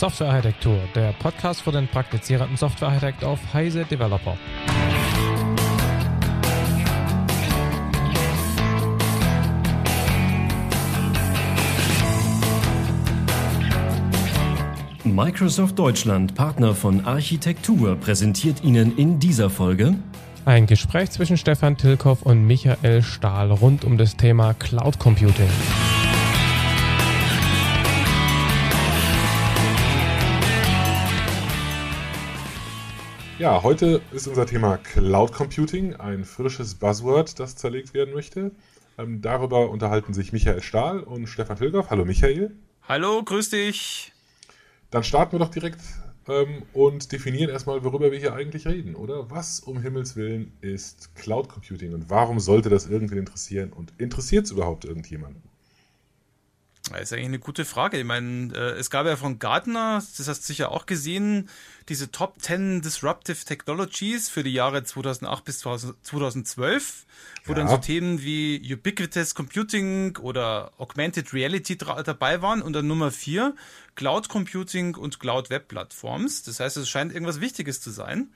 Softwarearchitektur, der Podcast für den praktizierenden Softwarearchitekt auf Heise Developer. Microsoft Deutschland, Partner von Architektur, präsentiert Ihnen in dieser Folge ein Gespräch zwischen Stefan Tilkoff und Michael Stahl rund um das Thema Cloud Computing. Ja, heute ist unser Thema Cloud Computing, ein frisches Buzzword, das zerlegt werden möchte. Ähm, darüber unterhalten sich Michael Stahl und Stefan Tilkoff. Hallo Michael. Hallo, grüß dich. Dann starten wir doch direkt ähm, und definieren erstmal, worüber wir hier eigentlich reden, oder? Was um Himmels Willen ist Cloud Computing und warum sollte das irgendwen interessieren und interessiert es überhaupt irgendjemanden? Das ist eigentlich eine gute Frage. Ich meine, äh, es gab ja von Gartner, das hast du sicher auch gesehen, diese Top 10 Disruptive Technologies für die Jahre 2008 bis 2012, wo ja. dann so Themen wie Ubiquitous Computing oder Augmented Reality dabei waren und dann Nummer 4 Cloud Computing und Cloud Web Plattforms. Das heißt, es scheint irgendwas Wichtiges zu sein.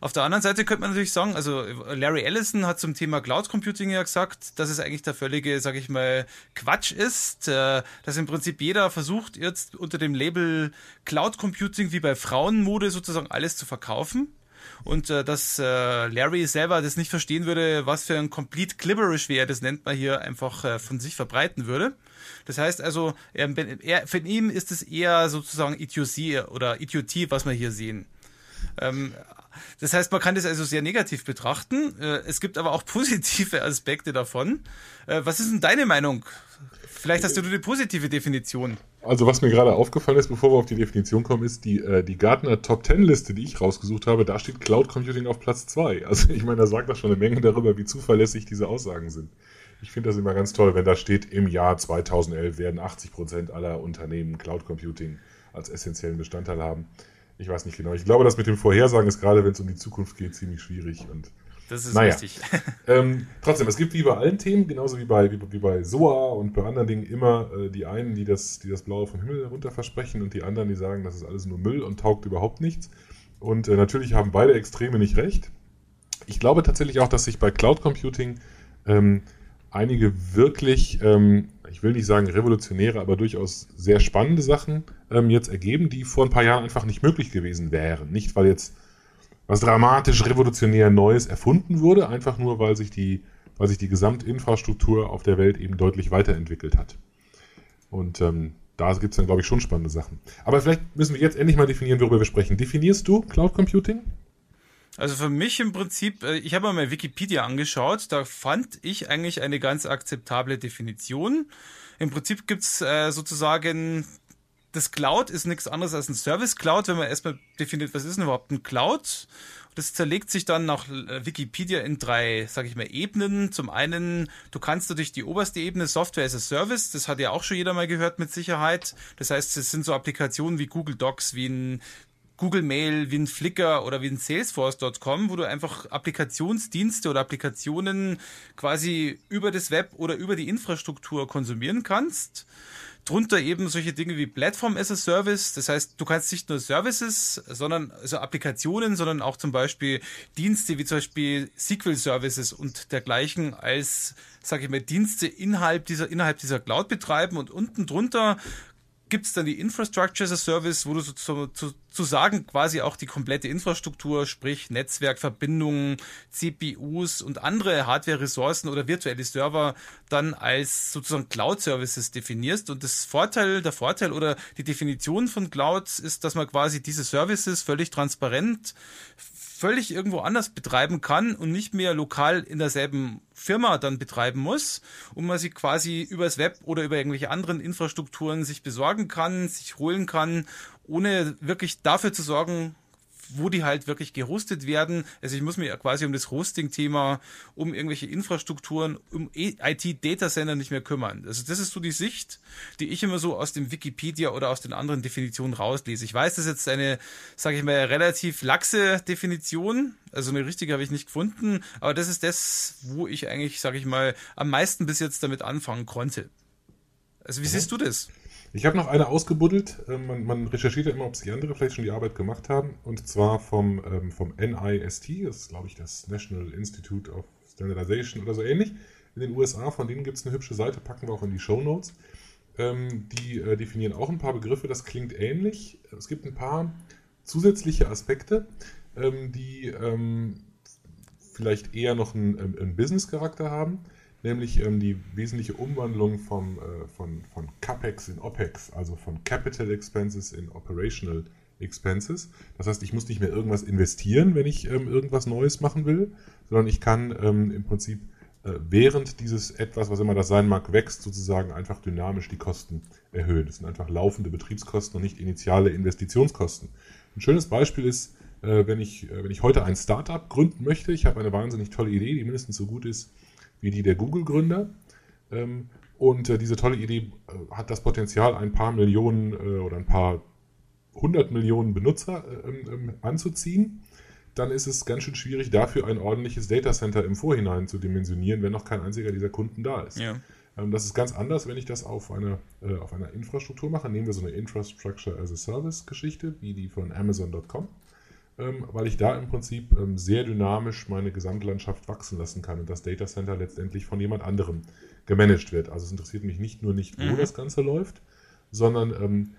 Auf der anderen Seite könnte man natürlich sagen, also Larry Ellison hat zum Thema Cloud Computing ja gesagt, dass es eigentlich der völlige, sag ich mal, Quatsch ist, äh, dass im Prinzip jeder versucht jetzt unter dem Label Cloud Computing wie bei Frauenmode sozusagen alles zu verkaufen und äh, dass äh, Larry selber das nicht verstehen würde, was für ein Complete Clibberish wäre, das nennt man hier einfach äh, von sich verbreiten würde. Das heißt also, er, er, für ihn ist es eher sozusagen Idiotie oder Idiotie, was wir hier sehen. Ähm, das heißt, man kann das also sehr negativ betrachten. Äh, es gibt aber auch positive Aspekte davon. Äh, was ist denn deine Meinung? Vielleicht hast du eine positive Definition. Also was mir gerade aufgefallen ist, bevor wir auf die Definition kommen, ist die, äh, die Gartner Top 10 Liste, die ich rausgesucht habe, da steht Cloud Computing auf Platz 2. Also ich meine, da sagt das schon eine Menge darüber, wie zuverlässig diese Aussagen sind. Ich finde das immer ganz toll, wenn da steht, im Jahr 2011 werden 80 Prozent aller Unternehmen Cloud Computing als essentiellen Bestandteil haben. Ich weiß nicht genau. Ich glaube, das mit dem Vorhersagen ist gerade, wenn es um die Zukunft geht, ziemlich schwierig. Und das ist naja. richtig. ähm, trotzdem, es gibt wie bei allen Themen, genauso wie bei, wie, wie bei SOA und bei anderen Dingen, immer äh, die einen, die das, die das Blaue vom Himmel herunter versprechen und die anderen, die sagen, das ist alles nur Müll und taugt überhaupt nichts. Und äh, natürlich haben beide Extreme nicht recht. Ich glaube tatsächlich auch, dass sich bei Cloud Computing ähm, einige wirklich, ähm, ich will nicht sagen revolutionäre, aber durchaus sehr spannende Sachen ähm, jetzt ergeben, die vor ein paar Jahren einfach nicht möglich gewesen wären. Nicht, weil jetzt was dramatisch revolutionär Neues erfunden wurde, einfach nur, weil sich die, weil sich die Gesamtinfrastruktur auf der Welt eben deutlich weiterentwickelt hat. Und ähm, da gibt es dann, glaube ich, schon spannende Sachen. Aber vielleicht müssen wir jetzt endlich mal definieren, worüber wir sprechen. Definierst du Cloud Computing? Also für mich im Prinzip, äh, ich habe mal Wikipedia angeschaut, da fand ich eigentlich eine ganz akzeptable Definition. Im Prinzip gibt's äh, sozusagen, das Cloud ist nichts anderes als ein Service Cloud, wenn man erstmal definiert, was ist denn überhaupt ein Cloud? Das zerlegt sich dann nach äh, Wikipedia in drei, sage ich mal, Ebenen. Zum einen, du kannst natürlich die oberste Ebene Software as a Service, das hat ja auch schon jeder mal gehört mit Sicherheit. Das heißt, es sind so Applikationen wie Google Docs, wie ein Google Mail, wie ein Flickr oder wie ein Salesforce.com, wo du einfach Applikationsdienste oder Applikationen quasi über das Web oder über die Infrastruktur konsumieren kannst. Drunter eben solche Dinge wie Platform as a Service. Das heißt, du kannst nicht nur Services, sondern also Applikationen, sondern auch zum Beispiel Dienste wie zum Beispiel SQL Services und dergleichen als, sage ich mal, Dienste innerhalb dieser, innerhalb dieser Cloud betreiben und unten drunter gibt es dann die Infrastructure as a Service, wo du sozusagen quasi auch die komplette Infrastruktur, sprich Netzwerkverbindungen, CPUs und andere Hardware-Ressourcen oder virtuelle Server dann als sozusagen Cloud-Services definierst. Und das Vorteil, der Vorteil oder die Definition von Clouds ist, dass man quasi diese Services völlig transparent völlig irgendwo anders betreiben kann und nicht mehr lokal in derselben Firma dann betreiben muss und man sie quasi übers Web oder über irgendwelche anderen Infrastrukturen sich besorgen kann, sich holen kann, ohne wirklich dafür zu sorgen, wo die halt wirklich gehostet werden. Also ich muss mich quasi um das Hosting-Thema, um irgendwelche Infrastrukturen, um IT-Datacenter nicht mehr kümmern. Also das ist so die Sicht, die ich immer so aus dem Wikipedia oder aus den anderen Definitionen rauslese. Ich weiß, das ist jetzt eine, sage ich mal, relativ laxe Definition. Also eine richtige habe ich nicht gefunden, aber das ist das, wo ich eigentlich, sage ich mal, am meisten bis jetzt damit anfangen konnte. Also wie mhm. siehst du das? Ich habe noch eine ausgebuddelt. Ähm, man, man, recherchiert ja immer, ob sich andere vielleicht schon die Arbeit gemacht haben. Und zwar vom, ähm, vom NIST, das ist, glaube ich, das National Institute of Standardization oder so ähnlich, in den USA. Von denen gibt es eine hübsche Seite, packen wir auch in die Show Notes. Ähm, die äh, definieren auch ein paar Begriffe, das klingt ähnlich. Es gibt ein paar zusätzliche Aspekte, ähm, die ähm, vielleicht eher noch einen, ähm, einen Business-Charakter haben, nämlich ähm, die wesentliche Umwandlung vom, äh, von, von CAPEX in OPEX, also von Capital Expenses in Operational Expenses. Das heißt, ich muss nicht mehr irgendwas investieren, wenn ich ähm, irgendwas Neues machen will, sondern ich kann ähm, im Prinzip äh, während dieses etwas, was immer das sein mag, wächst, sozusagen einfach dynamisch die Kosten erhöhen. Das sind einfach laufende Betriebskosten und nicht initiale Investitionskosten. Ein schönes Beispiel ist, äh, wenn, ich, äh, wenn ich heute ein Startup gründen möchte, ich habe eine wahnsinnig tolle Idee, die mindestens so gut ist wie die der Google-Gründer. Ähm, und diese tolle Idee hat das Potenzial, ein paar Millionen oder ein paar hundert Millionen Benutzer ähm, ähm, anzuziehen dann ist es ganz schön schwierig, dafür ein ordentliches Datacenter im Vorhinein zu dimensionieren, wenn noch kein einziger dieser Kunden da ist. Ja. Das ist ganz anders, wenn ich das auf, eine, äh, auf einer Infrastruktur mache. Nehmen wir so eine Infrastructure as a Service Geschichte, wie die von Amazon.com, weil ich da im Prinzip ähm, sehr dynamisch meine Gesamtlandschaft wachsen lassen kann und das Datacenter letztendlich von jemand anderem gemanagt wird. Also es interessiert mich nicht nur nicht, wo mhm. das Ganze läuft, sondern ähm,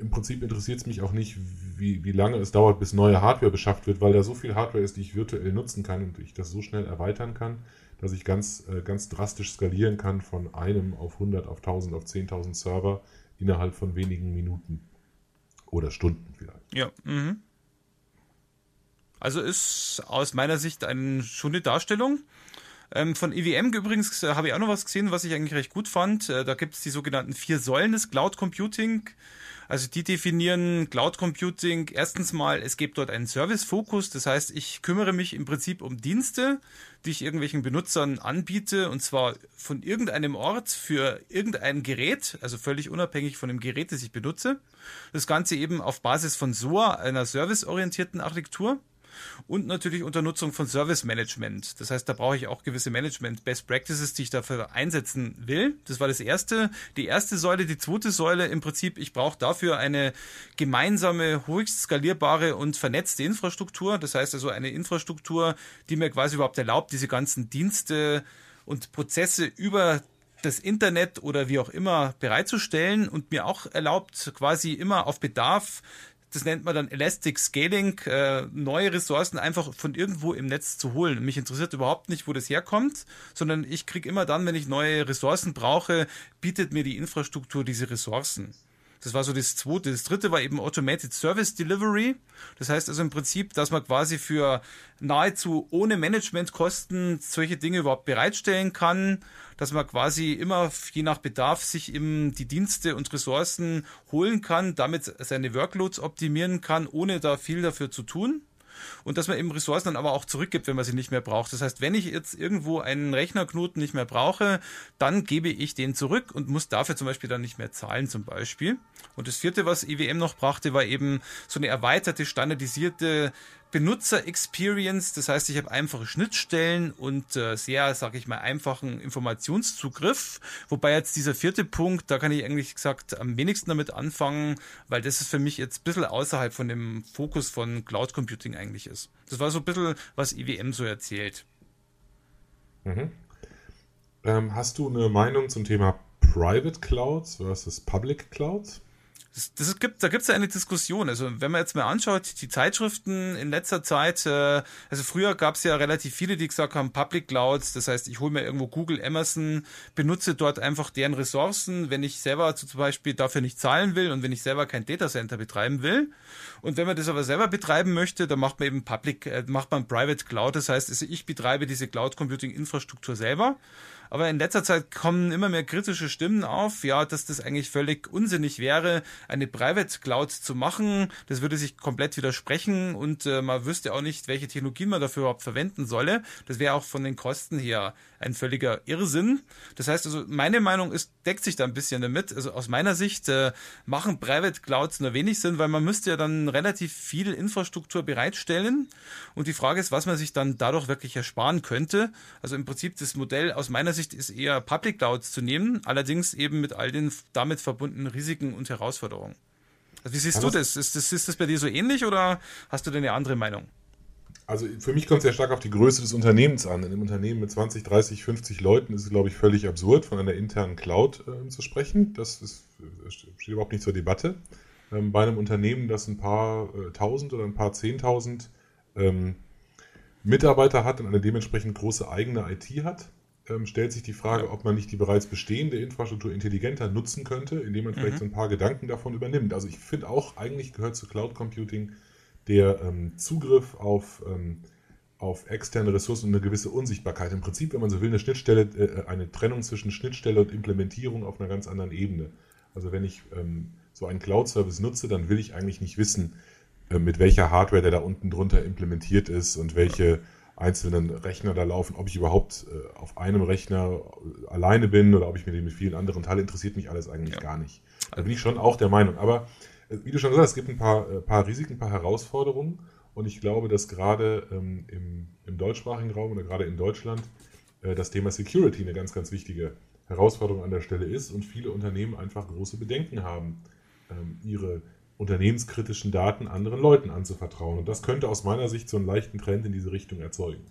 im Prinzip interessiert es mich auch nicht, wie, wie lange es dauert, bis neue Hardware beschafft wird, weil da so viel Hardware ist, die ich virtuell nutzen kann und ich das so schnell erweitern kann, dass ich ganz, äh, ganz drastisch skalieren kann von einem auf 100, auf 1000, auf 10.000 Server innerhalb von wenigen Minuten oder Stunden vielleicht. Ja. Mhm. Also ist aus meiner Sicht eine schöne Darstellung. Ähm, von EWM übrigens äh, habe ich auch noch was gesehen, was ich eigentlich recht gut fand. Äh, da gibt es die sogenannten vier Säulen des Cloud Computing. Also die definieren Cloud Computing erstens mal, es gibt dort einen Service-Fokus, das heißt, ich kümmere mich im Prinzip um Dienste, die ich irgendwelchen Benutzern anbiete und zwar von irgendeinem Ort für irgendein Gerät, also völlig unabhängig von dem Gerät, das ich benutze. Das Ganze eben auf Basis von SOA, einer serviceorientierten Architektur und natürlich unter Nutzung von Service Management. Das heißt, da brauche ich auch gewisse Management Best Practices, die ich dafür einsetzen will. Das war das erste, die erste Säule, die zweite Säule im Prinzip, ich brauche dafür eine gemeinsame, höchst skalierbare und vernetzte Infrastruktur. Das heißt also eine Infrastruktur, die mir quasi überhaupt erlaubt, diese ganzen Dienste und Prozesse über das Internet oder wie auch immer bereitzustellen und mir auch erlaubt, quasi immer auf Bedarf das nennt man dann Elastic Scaling, äh, neue Ressourcen einfach von irgendwo im Netz zu holen. Mich interessiert überhaupt nicht, wo das herkommt, sondern ich kriege immer dann, wenn ich neue Ressourcen brauche, bietet mir die Infrastruktur diese Ressourcen. Das war so das zweite. Das dritte war eben Automated Service Delivery. Das heißt also im Prinzip, dass man quasi für nahezu ohne Managementkosten solche Dinge überhaupt bereitstellen kann, dass man quasi immer je nach Bedarf sich eben die Dienste und Ressourcen holen kann, damit seine Workloads optimieren kann, ohne da viel dafür zu tun und dass man eben Ressourcen dann aber auch zurückgibt, wenn man sie nicht mehr braucht. Das heißt, wenn ich jetzt irgendwo einen Rechnerknoten nicht mehr brauche, dann gebe ich den zurück und muss dafür zum Beispiel dann nicht mehr zahlen zum Beispiel. Und das vierte, was IWM noch brachte, war eben so eine erweiterte, standardisierte Benutzer-Experience. Das heißt, ich habe einfache Schnittstellen und äh, sehr, sage ich mal, einfachen Informationszugriff. Wobei jetzt dieser vierte Punkt, da kann ich eigentlich gesagt am wenigsten damit anfangen, weil das ist für mich jetzt ein bisschen außerhalb von dem Fokus von Cloud Computing eigentlich ist. Das war so ein bisschen, was IWM so erzählt. Mhm. Ähm, hast du eine Meinung zum Thema Private Clouds versus Public Clouds? Das, das gibt, da gibt es ja eine Diskussion. Also wenn man jetzt mal anschaut, die Zeitschriften in letzter Zeit, äh, also früher gab es ja relativ viele, die gesagt haben, Public Clouds, das heißt, ich hole mir irgendwo Google, Amazon, benutze dort einfach deren Ressourcen, wenn ich selber zum Beispiel dafür nicht zahlen will und wenn ich selber kein Datacenter betreiben will. Und wenn man das aber selber betreiben möchte, dann macht man eben Public, äh, macht man Private Cloud. Das heißt, also ich betreibe diese Cloud Computing Infrastruktur selber. Aber in letzter Zeit kommen immer mehr kritische Stimmen auf, ja, dass das eigentlich völlig unsinnig wäre, eine Private Cloud zu machen, das würde sich komplett widersprechen und äh, man wüsste auch nicht, welche Technologien man dafür überhaupt verwenden solle. Das wäre auch von den Kosten her ein völliger Irrsinn. Das heißt also, meine Meinung ist, deckt sich da ein bisschen damit. Also aus meiner Sicht äh, machen Private Clouds nur wenig Sinn, weil man müsste ja dann relativ viel Infrastruktur bereitstellen. Und die Frage ist, was man sich dann dadurch wirklich ersparen könnte. Also im Prinzip das Modell aus meiner Sicht ist eher Public Clouds zu nehmen, allerdings eben mit all den damit verbundenen Risiken und Herausforderungen. Also wie siehst du das? Ist, das? ist das bei dir so ähnlich oder hast du denn eine andere Meinung? Also für mich kommt es sehr stark auf die Größe des Unternehmens an. In einem Unternehmen mit 20, 30, 50 Leuten ist es, glaube ich, völlig absurd, von einer internen Cloud äh, zu sprechen. Das ist, steht überhaupt nicht zur Debatte. Ähm, bei einem Unternehmen, das ein paar äh, tausend oder ein paar zehntausend ähm, Mitarbeiter hat und eine dementsprechend große eigene IT hat, ähm, stellt sich die Frage, ob man nicht die bereits bestehende Infrastruktur intelligenter nutzen könnte, indem man vielleicht mhm. so ein paar Gedanken davon übernimmt. Also ich finde auch, eigentlich gehört zu Cloud Computing der ähm, Zugriff auf, ähm, auf externe Ressourcen und eine gewisse Unsichtbarkeit. Im Prinzip, wenn man so will, eine Schnittstelle, äh, eine Trennung zwischen Schnittstelle und Implementierung auf einer ganz anderen Ebene. Also wenn ich ähm, so einen Cloud-Service nutze, dann will ich eigentlich nicht wissen, äh, mit welcher Hardware der da unten drunter implementiert ist und welche einzelnen Rechner da laufen, ob ich überhaupt äh, auf einem Rechner alleine bin oder ob ich mir den mit vielen anderen teile, interessiert mich alles eigentlich ja. gar nicht. Da bin ich schon auch der Meinung. Aber wie du schon gesagt hast, es gibt ein paar, äh, paar Risiken, ein paar Herausforderungen. Und ich glaube, dass gerade ähm, im, im, deutschsprachigen Raum oder gerade in Deutschland äh, das Thema Security eine ganz, ganz wichtige Herausforderung an der Stelle ist und viele Unternehmen einfach große Bedenken haben, ähm, ihre unternehmenskritischen Daten anderen Leuten anzuvertrauen. Und das könnte aus meiner Sicht so einen leichten Trend in diese Richtung erzeugen.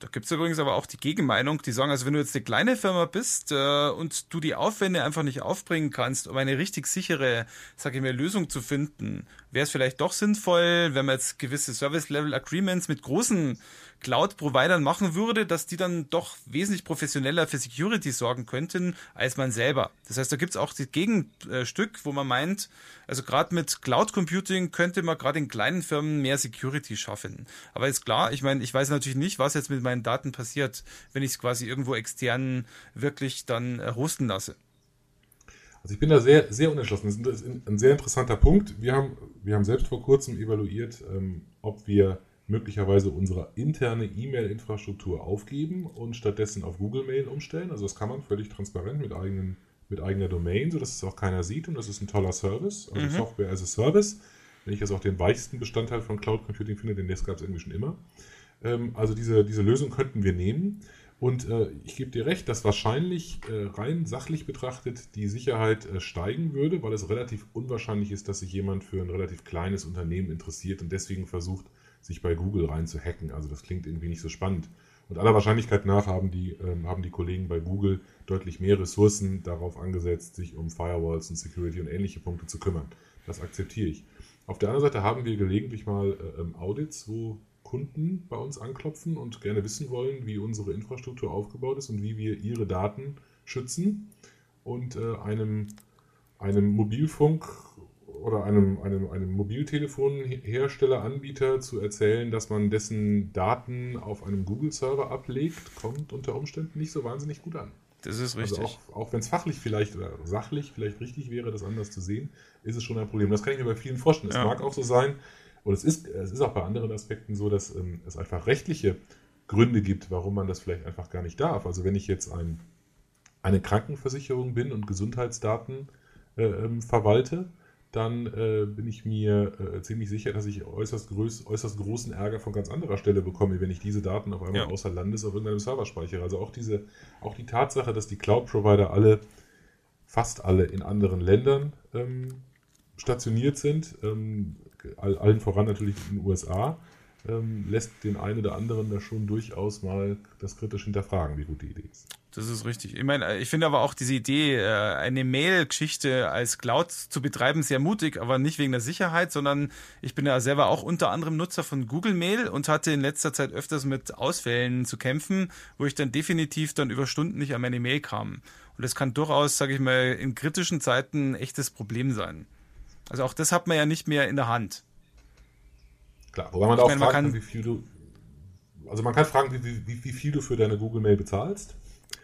Da gibt es übrigens aber auch die Gegenmeinung, die sagen, also wenn du jetzt eine kleine Firma bist äh, und du die Aufwände einfach nicht aufbringen kannst, um eine richtig sichere, sage ich mal, Lösung zu finden, wäre es vielleicht doch sinnvoll, wenn man jetzt gewisse Service-Level-Agreements mit großen Cloud-Providern machen würde, dass die dann doch wesentlich professioneller für Security sorgen könnten als man selber. Das heißt, da gibt es auch das Gegenstück, wo man meint, also gerade mit Cloud Computing könnte man gerade in kleinen Firmen mehr Security schaffen. Aber ist klar, ich meine, ich weiß natürlich nicht, was jetzt mit meinen Daten passiert, wenn ich es quasi irgendwo extern wirklich dann äh, hosten lasse. Also ich bin da sehr, sehr unentschlossen. Das ist ein sehr interessanter Punkt. Wir haben, wir haben selbst vor kurzem evaluiert, ähm, ob wir möglicherweise unsere interne E-Mail-Infrastruktur aufgeben und stattdessen auf Google Mail umstellen. Also das kann man völlig transparent mit, eigenen, mit eigener Domain, sodass es auch keiner sieht und das ist ein toller Service, also mhm. Software as a Service. Wenn ich das auch den weichsten Bestandteil von Cloud Computing finde, das gab es irgendwie schon immer. Ähm, also diese, diese Lösung könnten wir nehmen. Und äh, ich gebe dir recht, dass wahrscheinlich äh, rein sachlich betrachtet die Sicherheit äh, steigen würde, weil es relativ unwahrscheinlich ist, dass sich jemand für ein relativ kleines Unternehmen interessiert und deswegen versucht, sich bei Google rein zu hacken. Also das klingt irgendwie nicht so spannend. Und aller Wahrscheinlichkeit nach haben die, ähm, haben die Kollegen bei Google deutlich mehr Ressourcen darauf angesetzt, sich um Firewalls und Security und ähnliche Punkte zu kümmern. Das akzeptiere ich. Auf der anderen Seite haben wir gelegentlich mal äh, ähm, Audits, wo Kunden bei uns anklopfen und gerne wissen wollen, wie unsere Infrastruktur aufgebaut ist und wie wir ihre Daten schützen. Und äh, einem, einem Mobilfunk oder einem, einem, einem Mobiltelefonhersteller, Anbieter zu erzählen, dass man dessen Daten auf einem Google-Server ablegt, kommt unter Umständen nicht so wahnsinnig gut an. Das ist also richtig. Also auch, auch wenn es fachlich vielleicht oder sachlich vielleicht richtig wäre, das anders zu sehen, ist es schon ein Problem. Das kann ich mir bei vielen vorstellen. Es ja. mag auch so sein, und es ist, es ist auch bei anderen Aspekten so, dass ähm, es einfach rechtliche Gründe gibt, warum man das vielleicht einfach gar nicht darf. Also wenn ich jetzt ein, eine Krankenversicherung bin und Gesundheitsdaten äh, ähm, verwalte, dann äh, bin ich mir äh, ziemlich sicher, dass ich äußerst, groß, äußerst großen Ärger von ganz anderer Stelle bekomme, wenn ich diese Daten auf einmal ja. außer Landes auf irgendeinem Server speichere. Also auch diese, auch die Tatsache, dass die Cloud-Provider alle, fast alle in anderen Ländern ähm, stationiert sind, ähm, allen voran natürlich in den USA, ähm, lässt den einen oder anderen da schon durchaus mal das kritisch hinterfragen, wie gut die Idee ist. Das ist richtig. Ich meine, ich finde aber auch diese Idee, äh, eine Mail-Geschichte als Cloud zu betreiben, sehr mutig, aber nicht wegen der Sicherheit, sondern ich bin ja selber auch unter anderem Nutzer von Google Mail und hatte in letzter Zeit öfters mit Ausfällen zu kämpfen, wo ich dann definitiv dann über Stunden nicht an meine Mail kam. Und das kann durchaus, sage ich mal, in kritischen Zeiten ein echtes Problem sein. Also auch das hat man ja nicht mehr in der Hand. Klar, wobei man ich auch meine, fragen wie viel du. Also man kann fragen, wie, wie, wie viel du für deine Google Mail bezahlst.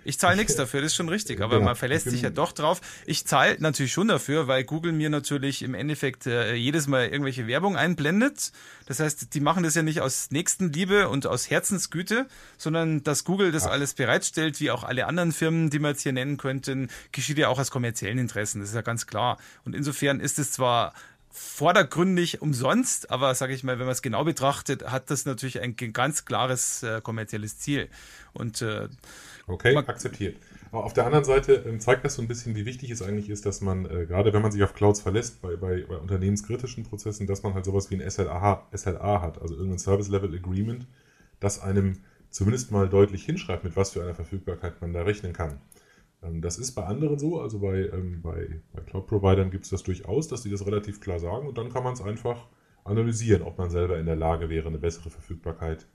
Ich zahle nichts dafür, das ist schon richtig, aber Genau. man verlässt sich ja doch drauf. Ich zahle natürlich schon dafür, weil Google mir natürlich im Endeffekt äh, jedes Mal irgendwelche Werbung einblendet. Das heißt, die machen das ja nicht aus Nächstenliebe und aus Herzensgüte, sondern dass Google das alles bereitstellt, wie auch alle anderen Firmen, die man jetzt hier nennen könnten, geschieht ja auch aus kommerziellen Interessen. Das ist ja ganz klar. Und insofern ist es zwar vordergründig umsonst, aber sage ich mal, wenn man es genau betrachtet, hat das natürlich ein ganz klares äh, kommerzielles Ziel. Und äh, Okay, Man- akzeptiert. Aber auf der anderen Seite ähm, zeigt das so ein bisschen, wie wichtig es eigentlich ist, dass man, äh, gerade wenn man sich auf Clouds verlässt, bei, bei, bei unternehmenskritischen Prozessen, dass man halt sowas wie ein SLA, SLA hat, also irgendein Service Level Agreement, das einem zumindest mal deutlich hinschreibt, mit was für einer Verfügbarkeit man da rechnen kann. Ähm, das ist bei anderen so, also bei, ähm, bei, bei Cloud-Providern gibt es das durchaus, dass die das relativ klar sagen und dann kann man es einfach analysieren, ob man selber in der Lage wäre, eine bessere Verfügbarkeit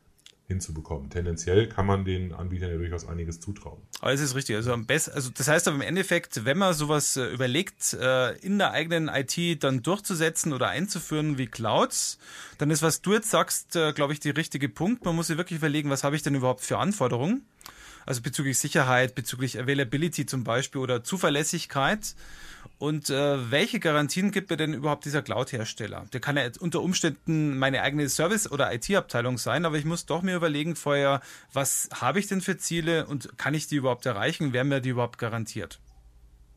hinzubekommen. Tendenziell kann man den Anbietern ja durchaus einiges zutrauen. Aber es ist richtig. Also am besten, also das heißt aber im Endeffekt, wenn man sowas äh, überlegt, äh, in der eigenen IT dann durchzusetzen oder einzuführen wie Clouds, dann ist, was du jetzt sagst, äh, glaube ich, der richtige Punkt. Man muss sich wirklich überlegen, was habe ich denn überhaupt für Anforderungen? Also bezüglich Sicherheit, bezüglich Availability zum Beispiel oder Zuverlässigkeit. Und äh, welche Garantien gibt mir denn überhaupt dieser Cloud-Hersteller? Der kann ja unter Umständen meine eigene Service- oder IT-Abteilung sein, aber ich muss doch mir überlegen vorher, was habe ich denn für Ziele und kann ich die überhaupt erreichen? Wer mir die überhaupt garantiert?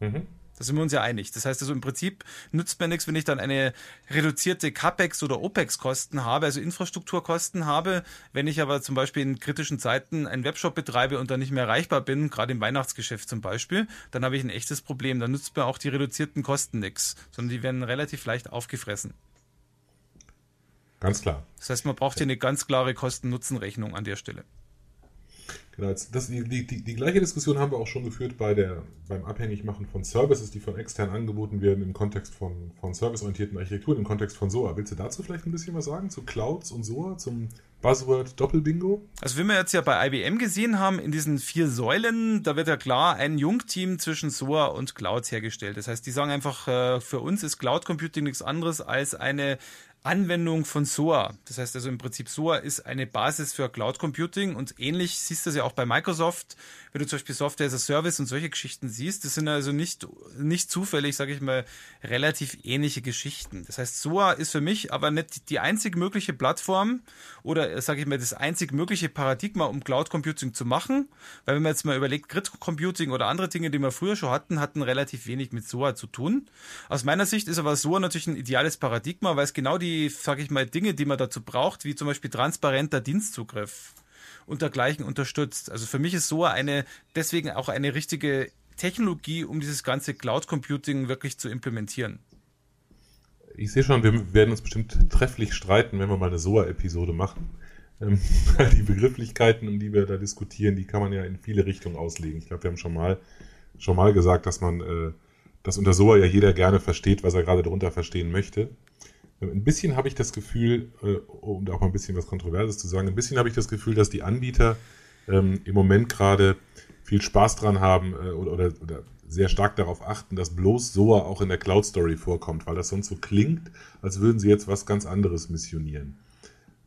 Mhm. Da sind wir uns ja einig. Das heißt also im Prinzip nützt mir nichts, wenn ich dann eine reduzierte CAPEX oder OPEX-Kosten habe, also Infrastrukturkosten habe. Wenn ich aber zum Beispiel in kritischen Zeiten einen Webshop betreibe und dann nicht mehr erreichbar bin, gerade im Weihnachtsgeschäft zum Beispiel, dann habe ich ein echtes Problem. Dann nützt mir auch die reduzierten Kosten nichts, sondern die werden relativ leicht aufgefressen. Ganz klar. Das heißt, man braucht hier eine ganz klare Kosten-Nutzen-Rechnung an der Stelle. Genau, das, die, die, die, die gleiche Diskussion haben wir auch schon geführt bei der, beim Abhängigmachen von Services, die von extern angeboten werden im Kontext von, von serviceorientierten Architekturen, im Kontext von SOA. Willst du dazu vielleicht ein bisschen was sagen? Zu Clouds und SOA, zum Buzzword Doppelbingo? Also wie wir jetzt ja bei IBM gesehen haben, in diesen vier Säulen, da wird ja klar ein Jungteam zwischen SOA und Clouds hergestellt. Das heißt, die sagen einfach, äh, für uns ist Cloud Computing nichts anderes als eine Anwendung von SOA. Das heißt also im Prinzip SOA ist eine Basis für Cloud Computing und ähnlich siehst du das ja auch bei Microsoft, wenn du zum Beispiel Software as a Service und solche Geschichten siehst. Das sind also nicht, nicht zufällig, sage ich mal, relativ ähnliche Geschichten. Das heißt, SOA ist für mich aber nicht die einzig mögliche Plattform oder, sage ich mal, das einzig mögliche Paradigma, um Cloud Computing zu machen. Weil wenn man jetzt mal überlegt, Grid Computing oder andere Dinge, die wir früher schon hatten, hatten relativ wenig mit SOA zu tun. Aus meiner Sicht ist aber SOA natürlich ein ideales Paradigma, weil es genau die, sage ich mal, Dinge, die man dazu braucht, wie zum Beispiel transparenter Dienstzugriff und dergleichen unterstützt. Also für mich ist SOA eine, deswegen auch eine richtige Technologie, um dieses ganze Cloud Computing wirklich zu implementieren. Ich sehe schon, wir werden uns bestimmt trefflich streiten, wenn wir mal eine SOA-Episode machen. Ähm, die Begrifflichkeiten, um die wir da diskutieren, die kann man ja in viele Richtungen auslegen. Ich glaube, wir haben schon mal, schon mal gesagt, dass man, äh, dass unter SOA ja jeder gerne versteht, was er gerade darunter verstehen möchte. Ein bisschen habe ich das Gefühl, äh, um da auch mal ein bisschen was Kontroverses zu sagen, ein bisschen habe ich das Gefühl, dass die Anbieter ähm, im Moment gerade viel Spaß dran haben äh, oder, oder, oder sehr stark darauf achten, dass bloß SOA auch in der Cloud Story vorkommt, weil das sonst so klingt, als würden sie jetzt was ganz anderes missionieren.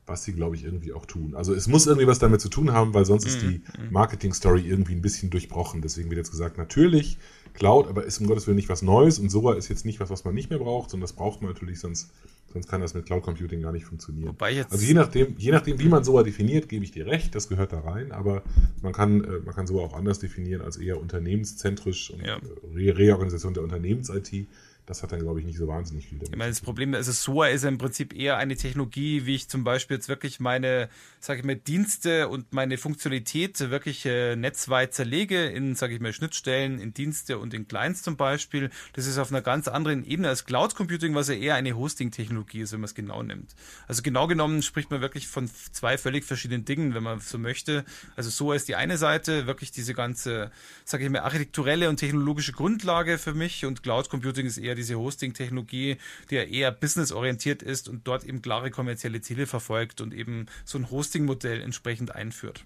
Was sie, glaube ich, irgendwie auch tun. Also es muss irgendwie was damit zu tun haben, weil sonst ist die Marketing-Story irgendwie ein bisschen durchbrochen. Deswegen wird jetzt gesagt, natürlich Cloud, aber ist um Gottes Willen nicht was Neues und SOA ist jetzt nicht was, was man nicht mehr braucht, sondern das braucht man natürlich, sonst, sonst kann das mit Cloud Computing gar nicht funktionieren. Wobei jetzt Also je nachdem, je nachdem, wie man SOA definiert, gebe ich dir recht, das gehört da rein, aber man kann, äh, man kann SOA auch anders definieren als eher unternehmenszentrisch und Ja. Re Reorganisation der Unternehmens-IT. Das hat dann, glaube ich, nicht so wahnsinnig viel damit. Ich meine, das Problem, also SOA ist im Prinzip eher eine Technologie, wie ich zum Beispiel jetzt wirklich meine, sage ich mal, Dienste und meine Funktionalität wirklich äh, netzweit zerlege in, sage ich mal, Schnittstellen, in Dienste und in Clients zum Beispiel. Das ist auf einer ganz anderen Ebene als Cloud Computing, was ja eher eine Hosting-Technologie ist, wenn man es genau nimmt. Also genau genommen spricht man wirklich von zwei völlig verschiedenen Dingen, wenn man so möchte. Also SOA ist die eine Seite, wirklich diese ganze, sage ich mal, architekturelle und technologische Grundlage für mich und Cloud Computing ist eher diese Hosting-Technologie, die ja eher businessorientiert ist und dort eben klare kommerzielle Ziele verfolgt und eben so ein Hosting-Modell entsprechend einführt.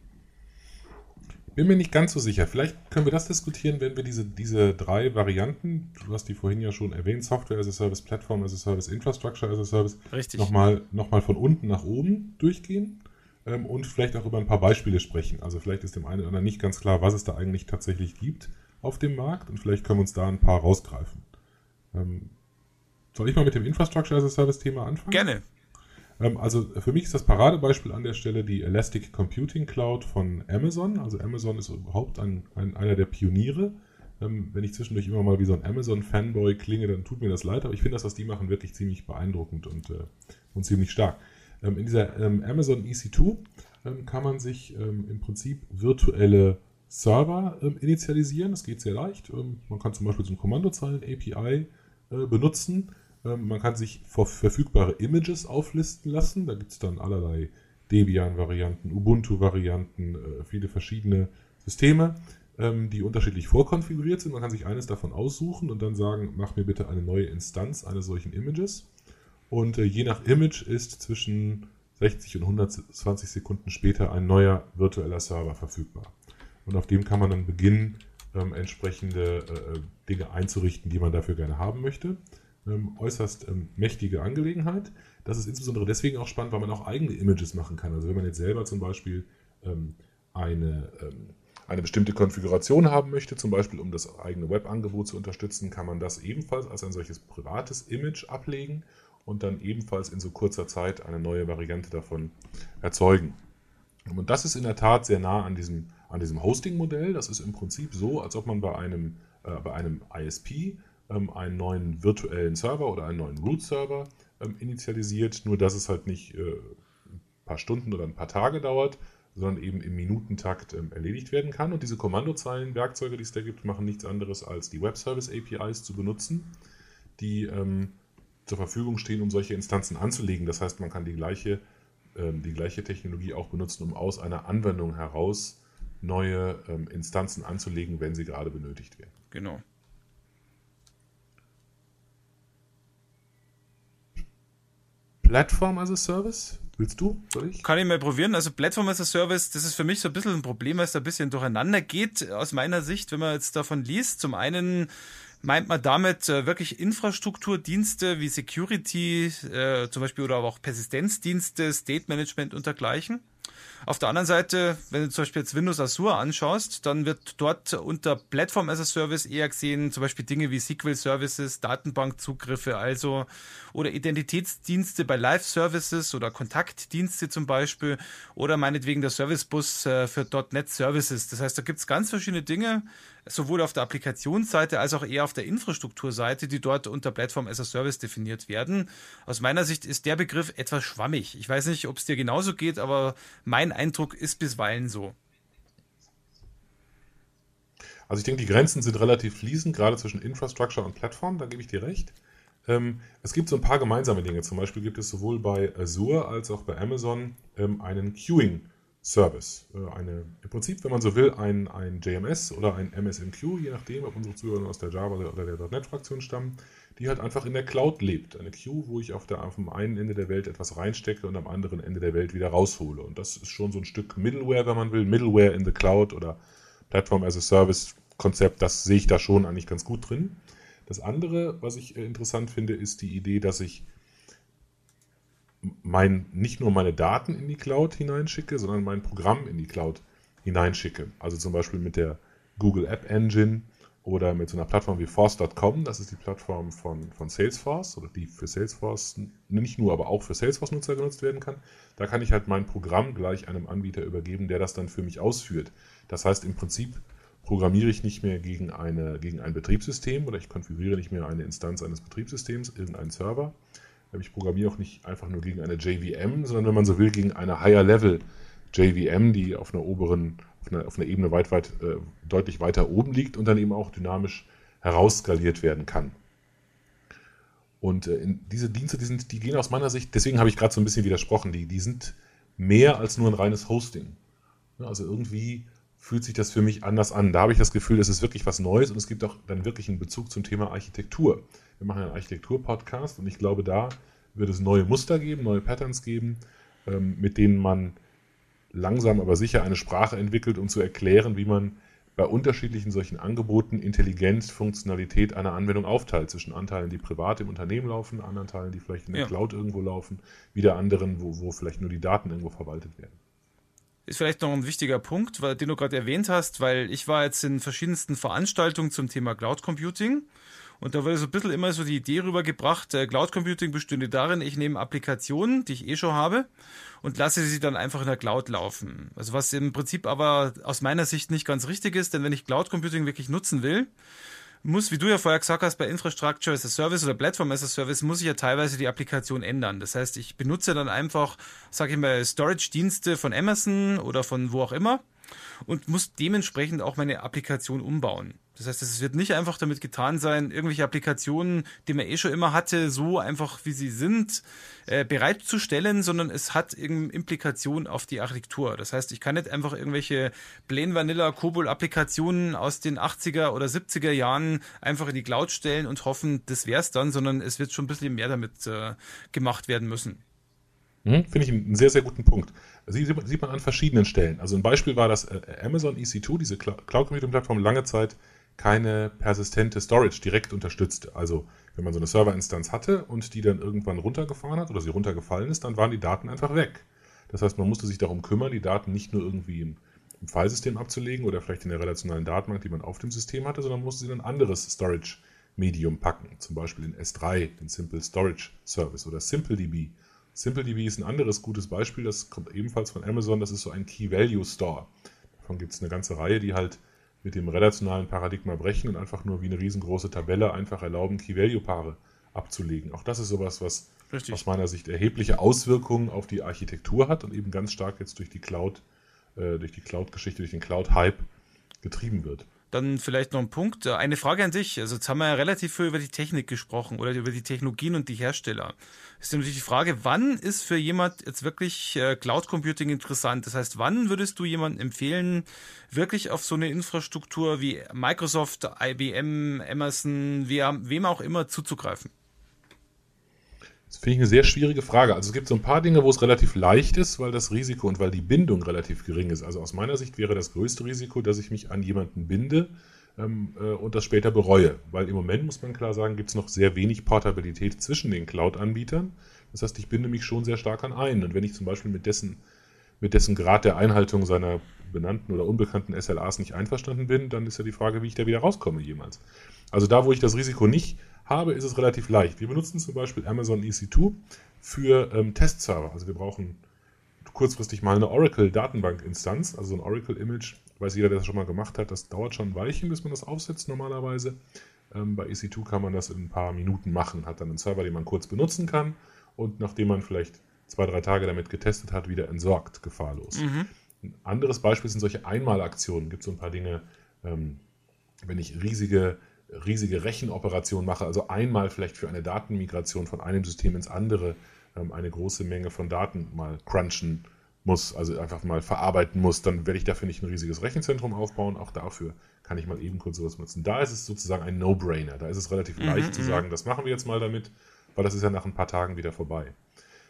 Bin mir nicht ganz so sicher. Vielleicht können wir das diskutieren, wenn wir diese, diese drei Varianten, du hast die vorhin ja schon erwähnt, Software as a Service, Platform as a Service, Infrastructure as a Service, nochmal noch mal von unten nach oben durchgehen. ähm, und vielleicht auch über ein paar Beispiele sprechen. Also vielleicht ist dem einen oder anderen nicht ganz klar, was es da eigentlich tatsächlich gibt auf dem Markt und vielleicht können wir uns da ein paar rausgreifen. Ähm, soll ich mal mit dem Infrastructure as a Service Thema anfangen? Gerne. Ähm, also für mich ist das Paradebeispiel an der Stelle die Elastic Computing Cloud von Amazon. Also Amazon ist überhaupt ein, ein, einer der Pioniere. Ähm, wenn ich zwischendurch immer mal wie so ein Amazon-Fanboy klinge, dann tut mir das leid, aber ich finde das, was die machen, wirklich ziemlich beeindruckend und, äh, und ziemlich stark. Ähm, in dieser Amazon EC2 kann man sich im Prinzip virtuelle Server initialisieren. Das geht sehr leicht. man kann zum Beispiel so ein Kommandozeilen-API benutzen ähm, man kann sich verfügbare Images auflisten lassen. Da gibt es dann allerlei Debian-Varianten, Ubuntu-Varianten, äh, viele verschiedene Systeme, ähm, die unterschiedlich vorkonfiguriert sind. Man kann sich eines davon aussuchen und dann sagen, mach mir bitte eine neue Instanz eines solchen Images. Und äh, je nach Image ist zwischen 60 und 120 Sekunden später ein neuer virtueller Server verfügbar. Und auf dem kann man dann beginnen, ähm, entsprechende äh, Dinge einzurichten, die man dafür gerne haben möchte ähm, äußerst ähm, mächtige Angelegenheit. Das ist insbesondere deswegen auch spannend, weil man auch eigene Images machen kann. Also wenn man jetzt selber zum Beispiel ähm, eine, ähm, eine bestimmte Konfiguration haben möchte, zum Beispiel um das eigene Webangebot zu unterstützen, kann man das ebenfalls als ein solches privates Image ablegen und dann ebenfalls in so kurzer Zeit eine neue Variante davon erzeugen. Und das ist in der Tat sehr nah an diesem, an diesem Hosting-Modell. Das ist im Prinzip so, als ob man bei einem, äh, bei einem ISP ähm, einen neuen virtuellen Server oder einen neuen Root-Server ähm, initialisiert, nur dass es halt nicht äh, ein paar Stunden oder ein paar Tage dauert, sondern eben im Minutentakt ähm, erledigt werden kann. Und diese Kommandozeilen-Werkzeuge, die es da gibt, machen nichts anderes als die Web-Service-APIs zu benutzen, die ähm, zur Verfügung stehen, um solche Instanzen anzulegen. Das heißt, man kann die gleiche, ähm, die gleiche Technologie auch benutzen, um aus einer Anwendung heraus neue ähm, Instanzen anzulegen, wenn sie gerade benötigt werden. Genau. Plattform as a Service? Willst du? Soll ich? Kann ich mal probieren. Also Plattform as a Service, das ist für mich so ein bisschen ein Problem, weil es da ein bisschen durcheinander geht, aus meiner Sicht, wenn man jetzt davon liest. Zum einen meint man damit äh, wirklich Infrastrukturdienste wie Security äh, zum Beispiel oder auch Persistenzdienste, State Management und dergleichen. Auf der anderen Seite, wenn du zum Beispiel jetzt Windows Azure anschaust, dann wird dort unter Platform as a Service eher gesehen, zum Beispiel Dinge wie SQL Services, Datenbankzugriffe, also oder Identitätsdienste bei Live Services oder Kontaktdienste zum Beispiel oder meinetwegen der Servicebus äh, für .NET Services. Das heißt, da gibt es ganz verschiedene Dinge, sowohl auf der Applikationsseite als auch eher auf der Infrastrukturseite, die dort unter Platform as a Service definiert werden. Aus meiner Sicht ist der Begriff etwas schwammig. Ich weiß nicht, ob es dir genauso geht, aber mein Eindruck ist bisweilen so. Also ich denke, die Grenzen sind relativ fließend, gerade zwischen Infrastructure und Plattform, da gebe ich dir recht. Ähm, es gibt so ein paar gemeinsame Dinge. Zum Beispiel gibt es sowohl bei Azure als auch bei Amazon ähm, einen Queuing Service. Äh, Im Prinzip, wenn man so will, ein, ein JMS oder ein MSMQ, je nachdem, ob unsere Zuhörer aus der Java oder der .NET-Fraktion stammen, die halt einfach in der Cloud lebt. Eine Queue, wo ich auf, der, auf dem einen Ende der Welt etwas reinstecke und am anderen Ende der Welt wieder raushole. Und das ist schon so ein Stück Middleware, wenn man will, Middleware in the Cloud oder Platform as a Service Konzept, das sehe ich da schon eigentlich ganz gut drin. Das andere, was ich äh, interessant finde, ist die Idee, dass ich mein, nicht nur meine Daten in die Cloud hineinschicke, sondern mein Programm in die Cloud hineinschicke. Also zum Beispiel mit der Google App Engine oder mit so einer Plattform wie Force.com, das ist die Plattform von, von Salesforce oder die für Salesforce, nicht nur, aber auch für Salesforce-Nutzer genutzt werden kann. Da kann ich halt mein Programm gleich einem Anbieter übergeben, der das dann für mich ausführt. Das heißt, im Prinzip programmiere ich nicht mehr gegen, eine, gegen ein Betriebssystem oder ich konfiguriere nicht mehr eine Instanz eines Betriebssystems, irgendeinen Server, ich programmiere auch nicht einfach nur gegen eine JVM, sondern wenn man so will, gegen eine Higher Level JVM, die auf einer oberen, auf einer, auf einer Ebene weit, weit, äh, deutlich weiter oben liegt und dann eben auch dynamisch herausskaliert werden kann. Und äh, diese Dienste, die, sind, die gehen aus meiner Sicht, deswegen habe ich gerade so ein bisschen widersprochen, die, die sind mehr als nur ein reines Hosting. Also irgendwie fühlt sich das für mich anders an. Da habe ich das Gefühl, es ist wirklich was Neues und es gibt auch dann wirklich einen Bezug zum Thema Architektur. Wir machen einen Architektur-Podcast und ich glaube, da wird es neue Muster geben, neue Patterns geben, ähm, mit denen man langsam aber sicher eine Sprache entwickelt, um zu erklären, wie man bei unterschiedlichen solchen Angeboten intelligent Funktionalität einer Anwendung aufteilt zwischen Anteilen, die privat im Unternehmen laufen, anderen Teilen, die vielleicht in der ja. Cloud irgendwo laufen, wieder anderen, wo, wo vielleicht nur die Daten irgendwo verwaltet werden. ist vielleicht noch ein wichtiger Punkt, weil, den du gerade erwähnt hast, weil ich war jetzt in verschiedensten Veranstaltungen zum Thema Cloud Computing. Und da wurde so ein bisschen immer so die Idee rübergebracht, äh, Cloud Computing bestünde darin, ich nehme Applikationen, die ich eh schon habe, und lasse sie dann einfach in der Cloud laufen. Also was im Prinzip aber aus meiner Sicht nicht ganz richtig ist, denn wenn ich Cloud Computing wirklich nutzen will, muss, wie du ja vorher gesagt hast, bei Infrastructure as a Service oder Platform as a Service muss ich ja teilweise die Applikation ändern. Das heißt, ich benutze dann einfach, sage ich mal, Storage-Dienste von Amazon oder von wo auch immer und muss dementsprechend auch meine Applikation umbauen. Das heißt, es wird nicht einfach damit getan sein, irgendwelche Applikationen, die man eh schon immer hatte, so einfach wie sie sind, äh, bereitzustellen, sondern es hat irgendeine Implikation auf die Architektur. Das heißt, ich kann nicht einfach irgendwelche Plain Vanilla Cobol Applikationen aus den 80er oder 70er Jahren einfach in die Cloud stellen und hoffen, das wär's dann, sondern es wird schon ein bisschen mehr damit äh, gemacht werden müssen. Hm, Finde ich einen sehr, sehr guten Punkt. Sie sieht man an verschiedenen Stellen. Also ein Beispiel war, dass äh, Amazon EC2, diese Cloud Computing Plattform, lange Zeit keine persistente Storage direkt unterstützte. Also wenn man so eine Serverinstanz hatte und die dann irgendwann runtergefahren hat oder sie runtergefallen ist, dann waren die Daten einfach weg. Das heißt, man musste sich darum kümmern, die Daten nicht nur irgendwie im, im Filesystem abzulegen oder vielleicht in der relationalen Datenbank, die man auf dem System hatte, sondern musste sie in ein anderes Storage-Medium packen. Zum Beispiel in S3, den Simple Storage Service oder SimpleDB. SimpleDB ist ein anderes gutes Beispiel, das kommt ebenfalls von Amazon, das ist so ein Key-Value Store. Davon gibt es eine ganze Reihe, die halt mit dem relationalen Paradigma brechen und einfach nur wie eine riesengroße Tabelle einfach erlauben, Key-Value-Paare abzulegen. Auch das ist sowas, was Richtig. aus meiner Sicht erhebliche Auswirkungen auf die Architektur hat und eben ganz stark jetzt durch die Cloud, äh, durch die Cloud-Geschichte, durch den Cloud-Hype getrieben wird. Dann vielleicht noch ein Punkt. Eine Frage an dich. Also jetzt haben wir ja relativ viel über die Technik gesprochen oder über die Technologien und die Hersteller. Ist natürlich die Frage, wann ist für jemand jetzt wirklich äh, Cloud Computing interessant? Das heißt, wann würdest du jemandem empfehlen, wirklich auf so eine Infrastruktur wie Microsoft, IBM, Amazon, wem auch immer zuzugreifen? Das finde ich eine sehr schwierige Frage. Also es gibt so ein paar Dinge, wo es relativ leicht ist, weil das Risiko und weil die Bindung relativ gering ist. Also aus meiner Sicht wäre das größte Risiko, dass ich mich an jemanden binde ähm, äh, und das später bereue. Weil im Moment, muss man klar sagen, gibt es noch sehr wenig Portabilität zwischen den Cloud-Anbietern. Das heißt, ich binde mich schon sehr stark an einen. Und wenn ich zum Beispiel mit dessen, mit dessen Grad der Einhaltung seiner benannten oder unbekannten SLAs nicht einverstanden bin, dann ist ja die Frage, wie ich da wieder rauskomme jemals. Also da, wo ich das Risiko nicht habe, ist es relativ leicht. Wir benutzen zum Beispiel Amazon EC2 für ähm, Testserver. Also wir brauchen kurzfristig mal eine Oracle-Datenbank-Instanz, also ein Oracle-Image, weiß jeder, der das schon mal gemacht hat, das dauert schon ein Weilchen, bis man das aufsetzt normalerweise. Ähm, bei EC2 kann man das in ein paar Minuten machen, hat dann einen Server, den man kurz benutzen kann und nachdem man vielleicht zwei, drei Tage damit getestet hat, wieder entsorgt, gefahrlos. Mhm. Ein anderes Beispiel sind solche Einmalaktionen. Gibt so ein paar Dinge, ähm, wenn ich riesige riesige Rechenoperationen mache, also einmal vielleicht für eine Datenmigration von einem System ins andere ähm, eine große Menge von Daten mal crunchen muss, also einfach mal verarbeiten muss, dann werde ich dafür nicht ein riesiges Rechenzentrum aufbauen. Auch dafür kann ich mal eben kurz sowas nutzen. Da ist es sozusagen ein No-Brainer. Da ist es relativ mhm, leicht zu mhm. sagen, das machen wir jetzt mal damit, weil das ist ja nach ein paar Tagen wieder vorbei.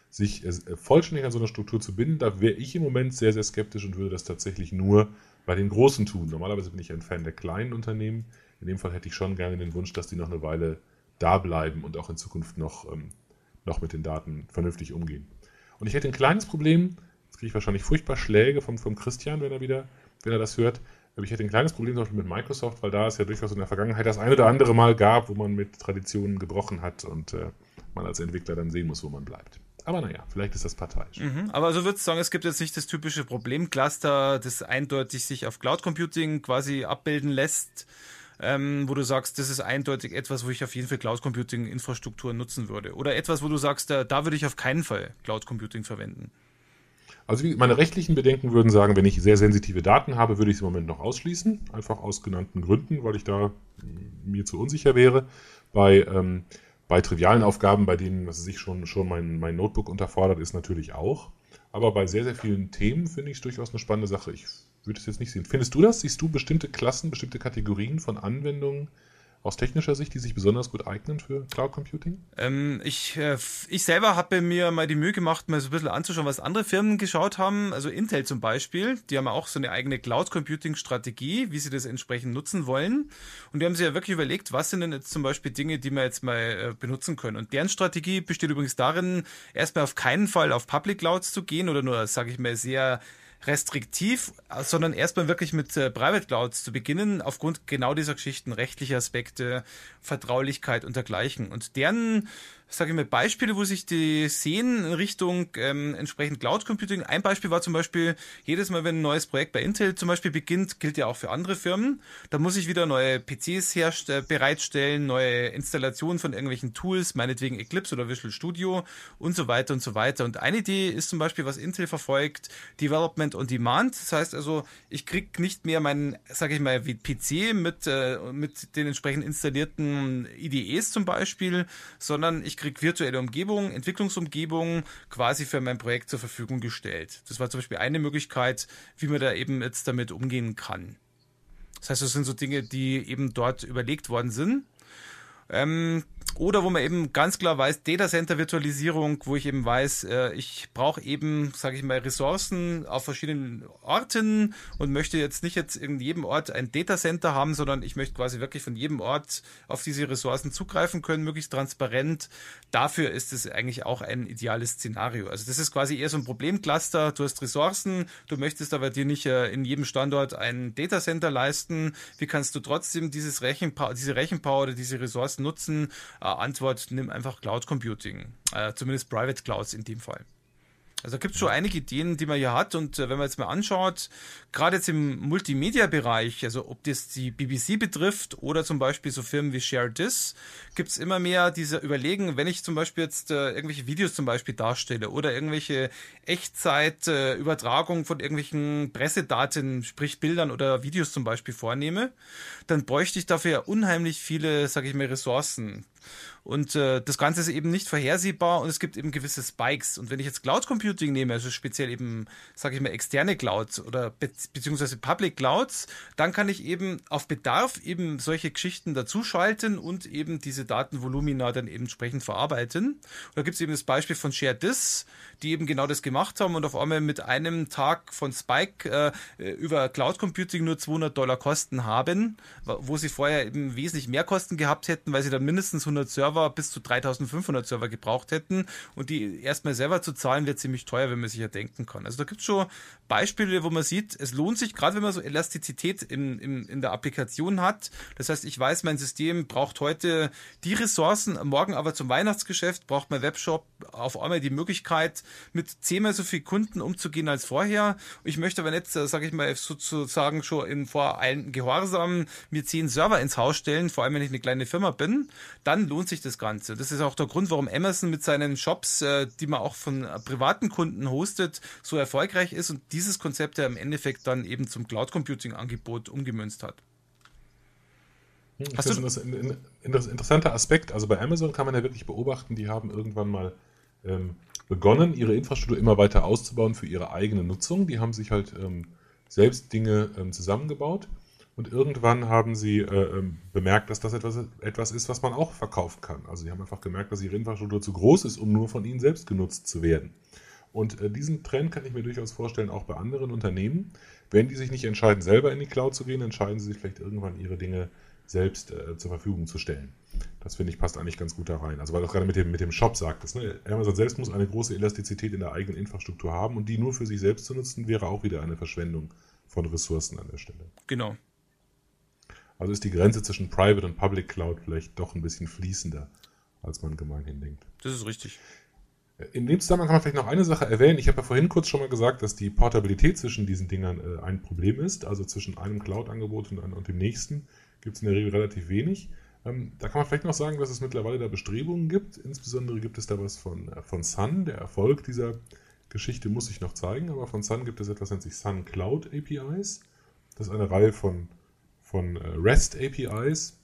Sich äh, vollständig an so eine Struktur zu binden, da wäre ich im Moment sehr, sehr skeptisch und würde das tatsächlich nur bei den Großen tun. Normalerweise bin ich ein Fan der kleinen Unternehmen, in dem Fall hätte ich schon gerne den Wunsch, dass die noch eine Weile da bleiben und auch in Zukunft noch, ähm, noch mit den Daten vernünftig umgehen. Und ich hätte ein kleines Problem, jetzt kriege ich wahrscheinlich furchtbar Schläge vom, vom Christian, wenn er wieder, wenn er das hört. Aber ich hätte ein kleines Problem zum Beispiel mit Microsoft, weil da es ja durchaus in der Vergangenheit das eine oder andere Mal gab, wo man mit Traditionen gebrochen hat und äh, man als Entwickler dann sehen muss, wo man bleibt. Aber naja, vielleicht ist das parteiisch. Mhm, aber also würdest du sagen, es gibt jetzt nicht das typische Problemcluster, das eindeutig sich auf Cloud Computing quasi abbilden lässt, ähm, wo du sagst, das ist eindeutig etwas, wo ich auf jeden Fall Cloud Computing Infrastruktur nutzen würde? Oder etwas, wo du sagst, da, da würde ich auf keinen Fall Cloud Computing verwenden? Also meine rechtlichen Bedenken würden sagen, wenn ich sehr sensitive Daten habe, würde ich es im Moment noch ausschließen, einfach aus genannten Gründen, weil ich da mir zu unsicher wäre. Bei, ähm, bei trivialen Aufgaben, bei denen sich schon, schon mein, mein Notebook unterfordert, ist natürlich auch. Aber bei sehr, sehr vielen Themen finde ich es durchaus eine spannende Sache. Ich würde es jetzt nicht sehen. Findest du das? Siehst du bestimmte Klassen, bestimmte Kategorien von Anwendungen aus technischer Sicht, die sich besonders gut eignen für Cloud Computing? Ähm, ich, äh, ich selber habe mir mal die Mühe gemacht, mal so ein bisschen anzuschauen, was andere Firmen geschaut haben. Also Intel zum Beispiel, die haben auch so eine eigene Cloud Computing Strategie, wie sie das entsprechend nutzen wollen. Und die haben sich ja wirklich überlegt, was sind denn jetzt zum Beispiel Dinge, die wir jetzt mal äh, benutzen können. Und deren Strategie besteht übrigens darin, erstmal auf keinen Fall auf Public Clouds zu gehen oder nur, sage ich mal, sehr restriktiv, sondern erstmal wirklich mit äh, Private Clouds zu beginnen, aufgrund genau dieser Geschichten, rechtliche Aspekte, Vertraulichkeit und dergleichen. Und deren sage ich mal, Beispiele, wo sich die sehen in Richtung ähm, entsprechend Cloud Computing. Ein Beispiel war zum Beispiel, jedes Mal, wenn ein neues Projekt bei Intel zum Beispiel beginnt, gilt ja auch für andere Firmen. Da muss ich wieder neue PCs herst bereitstellen, neue Installationen von irgendwelchen Tools, meinetwegen Eclipse oder Visual Studio und so weiter und so weiter. Und eine Idee ist zum Beispiel, was Intel verfolgt, Development on Demand. Das heißt also, ich krieg nicht mehr meinen, sage ich mal, PC mit, äh, mit den entsprechend installierten IDEs zum Beispiel, sondern ich kriege virtuelle Umgebungen, Entwicklungsumgebungen quasi für mein Projekt zur Verfügung gestellt. Das war zum Beispiel eine Möglichkeit, wie man da eben jetzt damit umgehen kann. Das heißt, das sind so Dinge, die eben dort überlegt worden sind. Ähm, oder wo man eben ganz klar weiß, Data Center Virtualisierung, wo ich eben weiß, äh, ich brauche eben, sage ich mal, Ressourcen auf verschiedenen Orten und möchte jetzt nicht jetzt in jedem Ort ein Data Center haben, sondern ich möchte quasi wirklich von jedem Ort auf diese Ressourcen zugreifen können, möglichst transparent. Dafür ist es eigentlich auch ein ideales Szenario. Also das ist quasi eher so ein Problemcluster. Du hast Ressourcen, du möchtest aber dir nicht äh, in jedem Standort ein Data Center leisten. Wie kannst du trotzdem dieses Rechenpower, diese Rechenpower oder diese Ressourcen nutzen? Äh, Antwort, nimm einfach Cloud Computing. Äh, zumindest Private Clouds in dem Fall. Also da gibt es schon einige Ideen, die man hier hat. Und äh, wenn man jetzt mal anschaut, gerade jetzt im Multimedia-Bereich, also ob das die BBC betrifft oder zum Beispiel so Firmen wie Share This, gibt es immer mehr diese Überlegen, wenn ich zum Beispiel jetzt äh, irgendwelche Videos zum Beispiel darstelle oder irgendwelche Echtzeit-Übertragung äh, von irgendwelchen Pressedaten, sprich Bildern oder Videos zum Beispiel vornehme, dann bräuchte ich dafür unheimlich viele, sage ich mal, Ressourcen. Und äh, das Ganze ist eben nicht vorhersehbar und es gibt eben gewisse Spikes. Und wenn ich jetzt Cloud Computing nehme, also speziell eben, sage ich mal, externe Clouds oder be beziehungsweise Public Clouds, dann kann ich eben auf Bedarf eben solche Geschichten dazuschalten und eben diese Datenvolumina dann eben entsprechend verarbeiten. Und da gibt es eben das Beispiel von ShareDis, die eben genau das gemacht haben und auf einmal mit einem Tag von Spike äh, über Cloud Computing nur 200 Dollar Kosten haben, wo sie vorher eben wesentlich mehr Kosten gehabt hätten, weil sie dann mindestens 100 Server bis zu 3500 Server gebraucht hätten und die erstmal selber zu zahlen wird ziemlich teuer, wenn man sich ja denken kann. Also da gibt es schon Beispiele, wo man sieht, es lohnt sich, gerade wenn man so Elastizität in, in, in der Applikation hat. Das heißt, ich weiß, mein System braucht heute die Ressourcen, morgen aber zum Weihnachtsgeschäft braucht mein Webshop auf einmal die Möglichkeit, mit zehnmal so viel Kunden umzugehen als vorher. Ich möchte aber nicht, sage ich mal, sozusagen schon in voreilenden Gehorsam mir zehn Server ins Haus stellen, vor allem wenn ich eine kleine Firma bin, dann lohnt sich das Ganze. Das ist auch der Grund, warum Amazon mit seinen Shops, äh, die man auch von privaten Kunden hostet, so erfolgreich ist und dieses Konzept ja im Endeffekt dann eben zum Cloud Computing Angebot umgemünzt hat. Hm, das ist ein interessanter Aspekt. Also bei Amazon kann man ja wirklich beobachten, die haben irgendwann mal ähm, begonnen, ihre Infrastruktur immer weiter auszubauen für ihre eigene Nutzung. Die haben sich halt ähm, selbst Dinge ähm, zusammengebaut und irgendwann haben sie äh, ähm, bemerkt, dass das etwas, etwas ist, was man auch verkaufen kann. Also sie haben einfach gemerkt, dass ihre Infrastruktur zu groß ist, um nur von ihnen selbst genutzt zu werden. Und äh, diesen Trend kann ich mir durchaus vorstellen, auch bei anderen Unternehmen. Wenn die sich nicht entscheiden, selber in die Cloud zu gehen, entscheiden sie sich vielleicht irgendwann ihre Dinge selbst äh, zur Verfügung zu stellen. Das finde ich passt eigentlich ganz gut da rein. Also weil du gerade mit dem, mit dem Shop sagtest, ne? Amazon selbst muss eine große Elastizität in der eigenen Infrastruktur haben und die nur für sich selbst zu nutzen, wäre auch wieder eine Verschwendung von Ressourcen an der Stelle. Genau. Also ist die Grenze zwischen Private und Public Cloud vielleicht doch ein bisschen fließender, als man gemeinhin denkt. Das ist richtig. In dem Zusammenhang kann man vielleicht noch eine Sache erwähnen. Ich habe ja vorhin kurz schon mal gesagt, dass die Portabilität zwischen diesen Dingern äh, ein Problem ist. Also zwischen einem Cloud-Angebot und, und, dem nächsten gibt es in der Regel relativ wenig. Ähm, da kann man vielleicht noch sagen, dass es mittlerweile da Bestrebungen gibt. Insbesondere gibt es da was von, äh, von Sun. Der Erfolg dieser Geschichte muss sich noch zeigen, aber von Sun gibt es etwas, das nennt sich Sun Cloud APIs. Das ist eine Reihe von, von äh, REST APIs,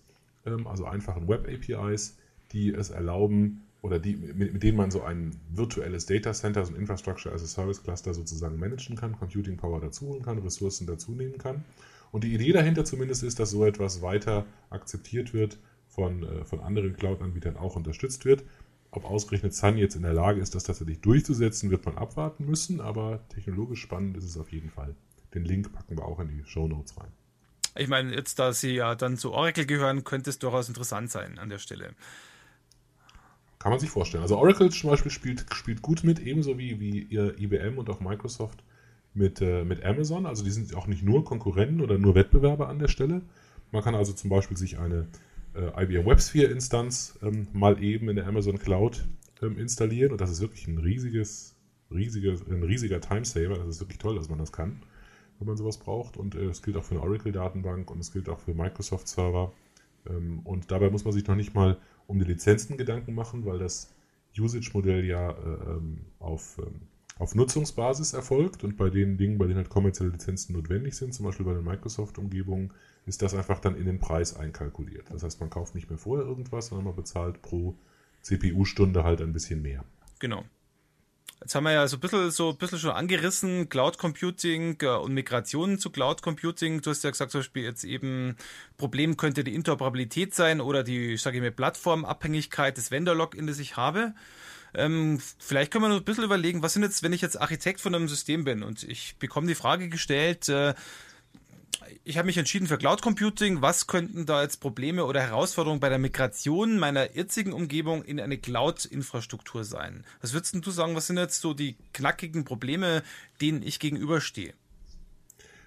ähm, also einfachen Web APIs, die es erlauben, oder die, mit, mit, denen man so ein virtuelles Data Center, so ein Infrastructure as a Service Cluster sozusagen managen kann, Computing Power dazu holen kann, Ressourcen dazu nehmen kann. Und die Idee dahinter zumindest ist, dass so etwas weiter akzeptiert wird, von, äh, von anderen Cloud-Anbietern auch unterstützt wird. Ob ausgerechnet Sun jetzt in der Lage ist, das tatsächlich durchzusetzen, wird man abwarten müssen, aber technologisch spannend ist es auf jeden Fall. Den Link packen wir auch in die Show Notes rein. Ich meine, jetzt da Sie ja dann zu Oracle gehören, könnte es durchaus interessant sein an der Stelle. Kann man sich vorstellen. Also Oracle zum Beispiel spielt, spielt gut mit, ebenso wie, wie ihr IBM und auch Microsoft mit, äh, mit Amazon. Also die sind auch nicht nur Konkurrenten oder nur Wettbewerber an der Stelle. Man kann also zum Beispiel sich eine äh, IBM WebSphere-Instanz ähm, mal eben in der Amazon Cloud ähm, installieren. Und das ist wirklich ein riesiges, riesiges, ein riesiger Timesaver. Das ist wirklich toll, dass man das kann, wenn man sowas braucht. Und äh, es gilt auch für eine Oracle-Datenbank und es gilt auch für Microsoft-Server. Ähm, und dabei muss man sich noch nicht mal um die Lizenzen Gedanken machen, weil das Usage-Modell ja äh, ähm, auf, ähm, auf Nutzungsbasis erfolgt und bei den Dingen, bei denen halt kommerzielle Lizenzen notwendig sind, zum Beispiel bei den Microsoft-Umgebungen, ist das einfach dann in den Preis einkalkuliert. Das heißt, man kauft nicht mehr vorher irgendwas, sondern man bezahlt pro CPU-Stunde halt ein bisschen mehr. Genau. Jetzt haben wir ja so ein bisschen, so ein bisschen schon angerissen, Cloud Computing äh, und Migrationen zu Cloud Computing. Du hast ja gesagt, zum Beispiel jetzt eben, Problem könnte die Interoperabilität sein oder die, sage ich mal, Plattformabhängigkeit des Vendor-Login, das ich habe. Ähm, vielleicht können wir noch ein bisschen überlegen, was sind jetzt, wenn ich jetzt Architekt von einem System bin und ich bekomme die Frage gestellt, äh, ich habe mich entschieden für Cloud Computing. Was könnten da jetzt Probleme oder Herausforderungen bei der Migration meiner jetzigen Umgebung in eine Cloud-Infrastruktur sein? Was würdest du sagen, was sind jetzt so die knackigen Probleme, denen ich gegenüberstehe?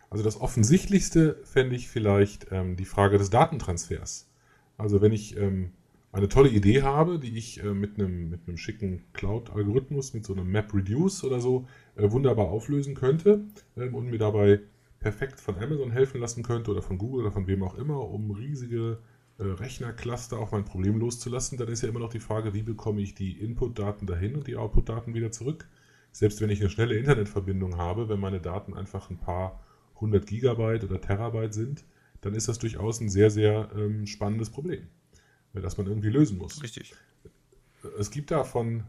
Also das Offensichtlichste fände ich vielleicht ähm, die Frage des Datentransfers. Also wenn ich ähm, eine tolle Idee habe, die ich äh, mit, einem, mit schicken Cloud-Algorithmus, mit so einem MapReduce oder so, äh, wunderbar auflösen könnte ähm, und mir dabei perfekt von Amazon helfen lassen könnte oder von Google oder von wem auch immer, um riesige äh, Rechnercluster auf mein Problem loszulassen, dann ist ja immer noch die Frage, wie bekomme ich die Input-Daten dahin und die Output-Daten wieder zurück. Selbst wenn ich eine schnelle Internetverbindung habe, wenn meine Daten einfach ein paar hundert Gigabyte oder Terabyte sind, dann ist das durchaus ein sehr, sehr ähm, spannendes Problem, das man irgendwie lösen muss. Richtig. Es gibt da von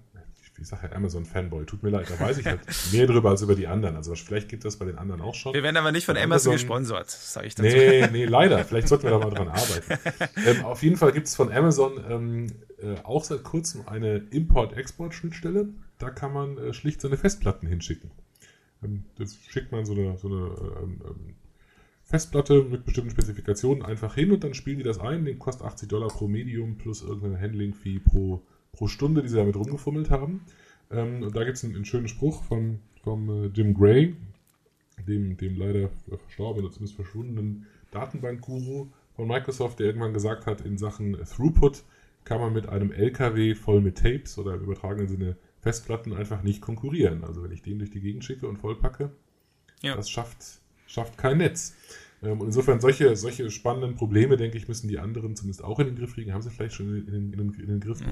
ich sage ja Amazon-Fanboy, tut mir leid, da weiß ich halt mehr drüber als über die anderen. Also vielleicht gibt das bei den anderen auch schon. Wir werden aber nicht von Amazon, Amazon gesponsert, sage ich dazu. Nee, nee, leider. Vielleicht sollten wir da mal dran arbeiten. ähm, auf jeden Fall gibt es von Amazon ähm, äh, auch seit kurzem eine Import-Export-Schnittstelle. Da kann man äh, schlicht seine Festplatten hinschicken. Ähm, das schickt man so eine, so eine ähm, ähm, Festplatte mit bestimmten Spezifikationen einfach hin und dann spielen die das ein. Den kostet 80 Dollar pro Medium plus irgendein Handling-Fee pro pro Stunde, die sie damit rumgefummelt haben. Ähm, und da gibt es einen, einen, schönen Spruch von, vom äh, Jim Gray, dem, dem leider verstorbenen, zumindest verschwundenen Datenbankguru von Microsoft, der irgendwann gesagt hat, in Sachen Throughput kann man mit einem LKW voll mit Tapes oder im übertragenen Sinne Festplatten einfach nicht konkurrieren. Also wenn ich den durch die Gegend schicke und vollpacke, ja. das schafft, schafft kein Netz. Ähm, und insofern solche, solche spannenden Probleme, denke ich, müssen die anderen zumindest auch in den Griff kriegen. Haben sie vielleicht schon in, in, in, den Griff ja.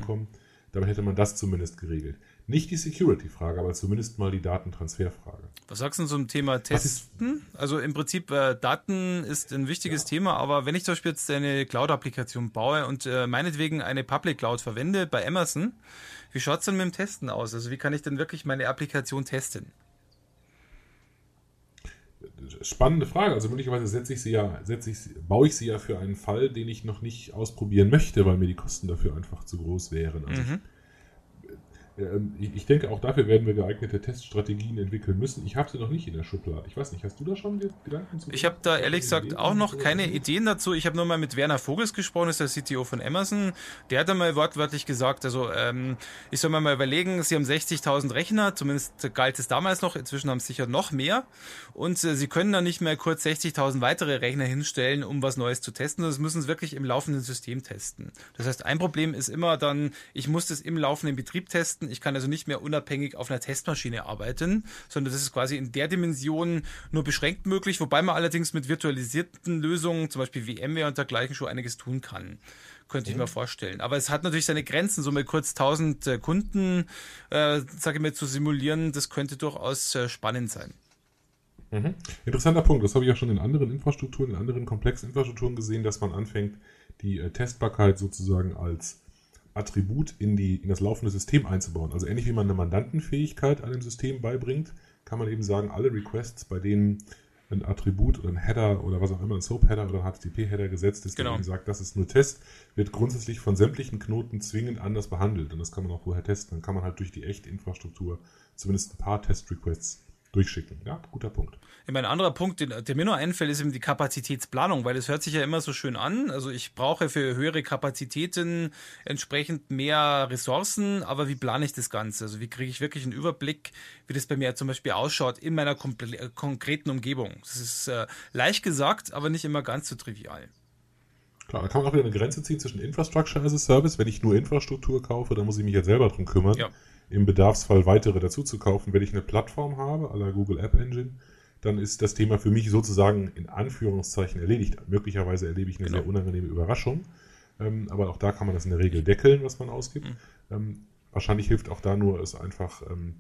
Dabei hätte man das zumindest geregelt. Nicht die Security-Frage, aber zumindest mal die Datentransferfrage. Was sagst du zum Thema Testen? Also im Prinzip, äh, Daten ist ein wichtiges ja. Thema, aber wenn ich zum Beispiel jetzt eine Cloud-Applikation baue und äh, meinetwegen eine Public Cloud verwende bei Amazon, wie schaut es denn mit dem Testen aus? Also wie kann ich denn wirklich meine Applikation testen? Spannende Frage. Also möglicherweise setze ich sie ja, setze ich, baue ich sie ja für einen Fall, den ich noch nicht ausprobieren möchte, weil mir die Kosten dafür einfach zu groß wären. Also mhm. Ähm, ich denke, auch dafür werden wir geeignete Teststrategien entwickeln müssen. Ich habe sie noch nicht in der Schublade. Ich weiß nicht, hast du da schon Gedanken zu? Ich habe da ehrlich gesagt auch noch keine Ideen dazu. Ich habe nur mal mit Werner Vogels gesprochen, das ist der CTO von Amazon. Der hat einmal wortwörtlich gesagt, also ähm, ich soll mir mal überlegen, sie haben 60.000 Rechner, zumindest galt es damals noch, inzwischen haben es sicher noch mehr. Und äh, sie können dann nicht mehr kurz 60.000 weitere Rechner hinstellen, um was Neues zu testen. Das müssen sie wirklich im laufenden System testen. Das heißt, ein Problem ist immer dann, ich muss das im laufenden Betrieb testen ich kann also nicht mehr unabhängig auf einer Testmaschine arbeiten, sondern das ist quasi in der Dimension nur beschränkt möglich, wobei man allerdings mit virtualisierten Lösungen, zum Beispiel VMware und dergleichen, schon einiges tun kann. Könnte ich mir vorstellen. Aber es hat natürlich seine Grenzen. So mit kurz 1000 äh, Kunden, äh, sage ich mal, zu simulieren, das könnte durchaus äh, spannend sein. Mhm. Interessanter Punkt. Das habe ich ja schon in anderen Infrastrukturen, in anderen komplexen Infrastrukturen gesehen, dass man anfängt, die äh, Testbarkeit sozusagen als Attribut in, die, in das laufende System einzubauen. Also ähnlich wie man eine Mandantenfähigkeit einem System beibringt, kann man eben sagen, alle Requests, bei denen ein Attribut oder ein Header oder was auch immer, ein Soap-Header oder ein HTTP-Header gesetzt ist, genau. der sagt, das ist nur Test, wird grundsätzlich von sämtlichen Knoten zwingend anders behandelt. Und das kann man auch vorher testen. Dann kann man halt durch die echte Infrastruktur zumindest ein paar Test-Requests durchschicken. Ja, guter Punkt. Ich meine, ein anderer Punkt, den, der mir nur einfällt, ist eben die Kapazitätsplanung, weil es hört sich ja immer so schön an. Also ich brauche für höhere Kapazitäten entsprechend mehr Ressourcen, aber wie plane ich das Ganze? Also wie kriege ich wirklich einen Überblick, wie das bei mir zum Beispiel ausschaut in meiner konkreten Umgebung? Das ist äh, leicht gesagt, aber nicht immer ganz so trivial. Klar, da kann man auch wieder eine Grenze ziehen zwischen Infrastructure as a Service. Wenn ich nur Infrastruktur kaufe, dann muss ich mich jetzt selber drum kümmern. Ja. Im Bedarfsfall weitere dazu zu kaufen. Wenn ich eine Plattform habe, à la Google App Engine, dann ist das Thema für mich sozusagen in Anführungszeichen erledigt. Möglicherweise erlebe ich eine genau. sehr unangenehme Überraschung. Ähm, aber auch da kann man das in der Regel deckeln, was man ausgibt. Mhm. Ähm, wahrscheinlich hilft auch da nur es einfach ähm,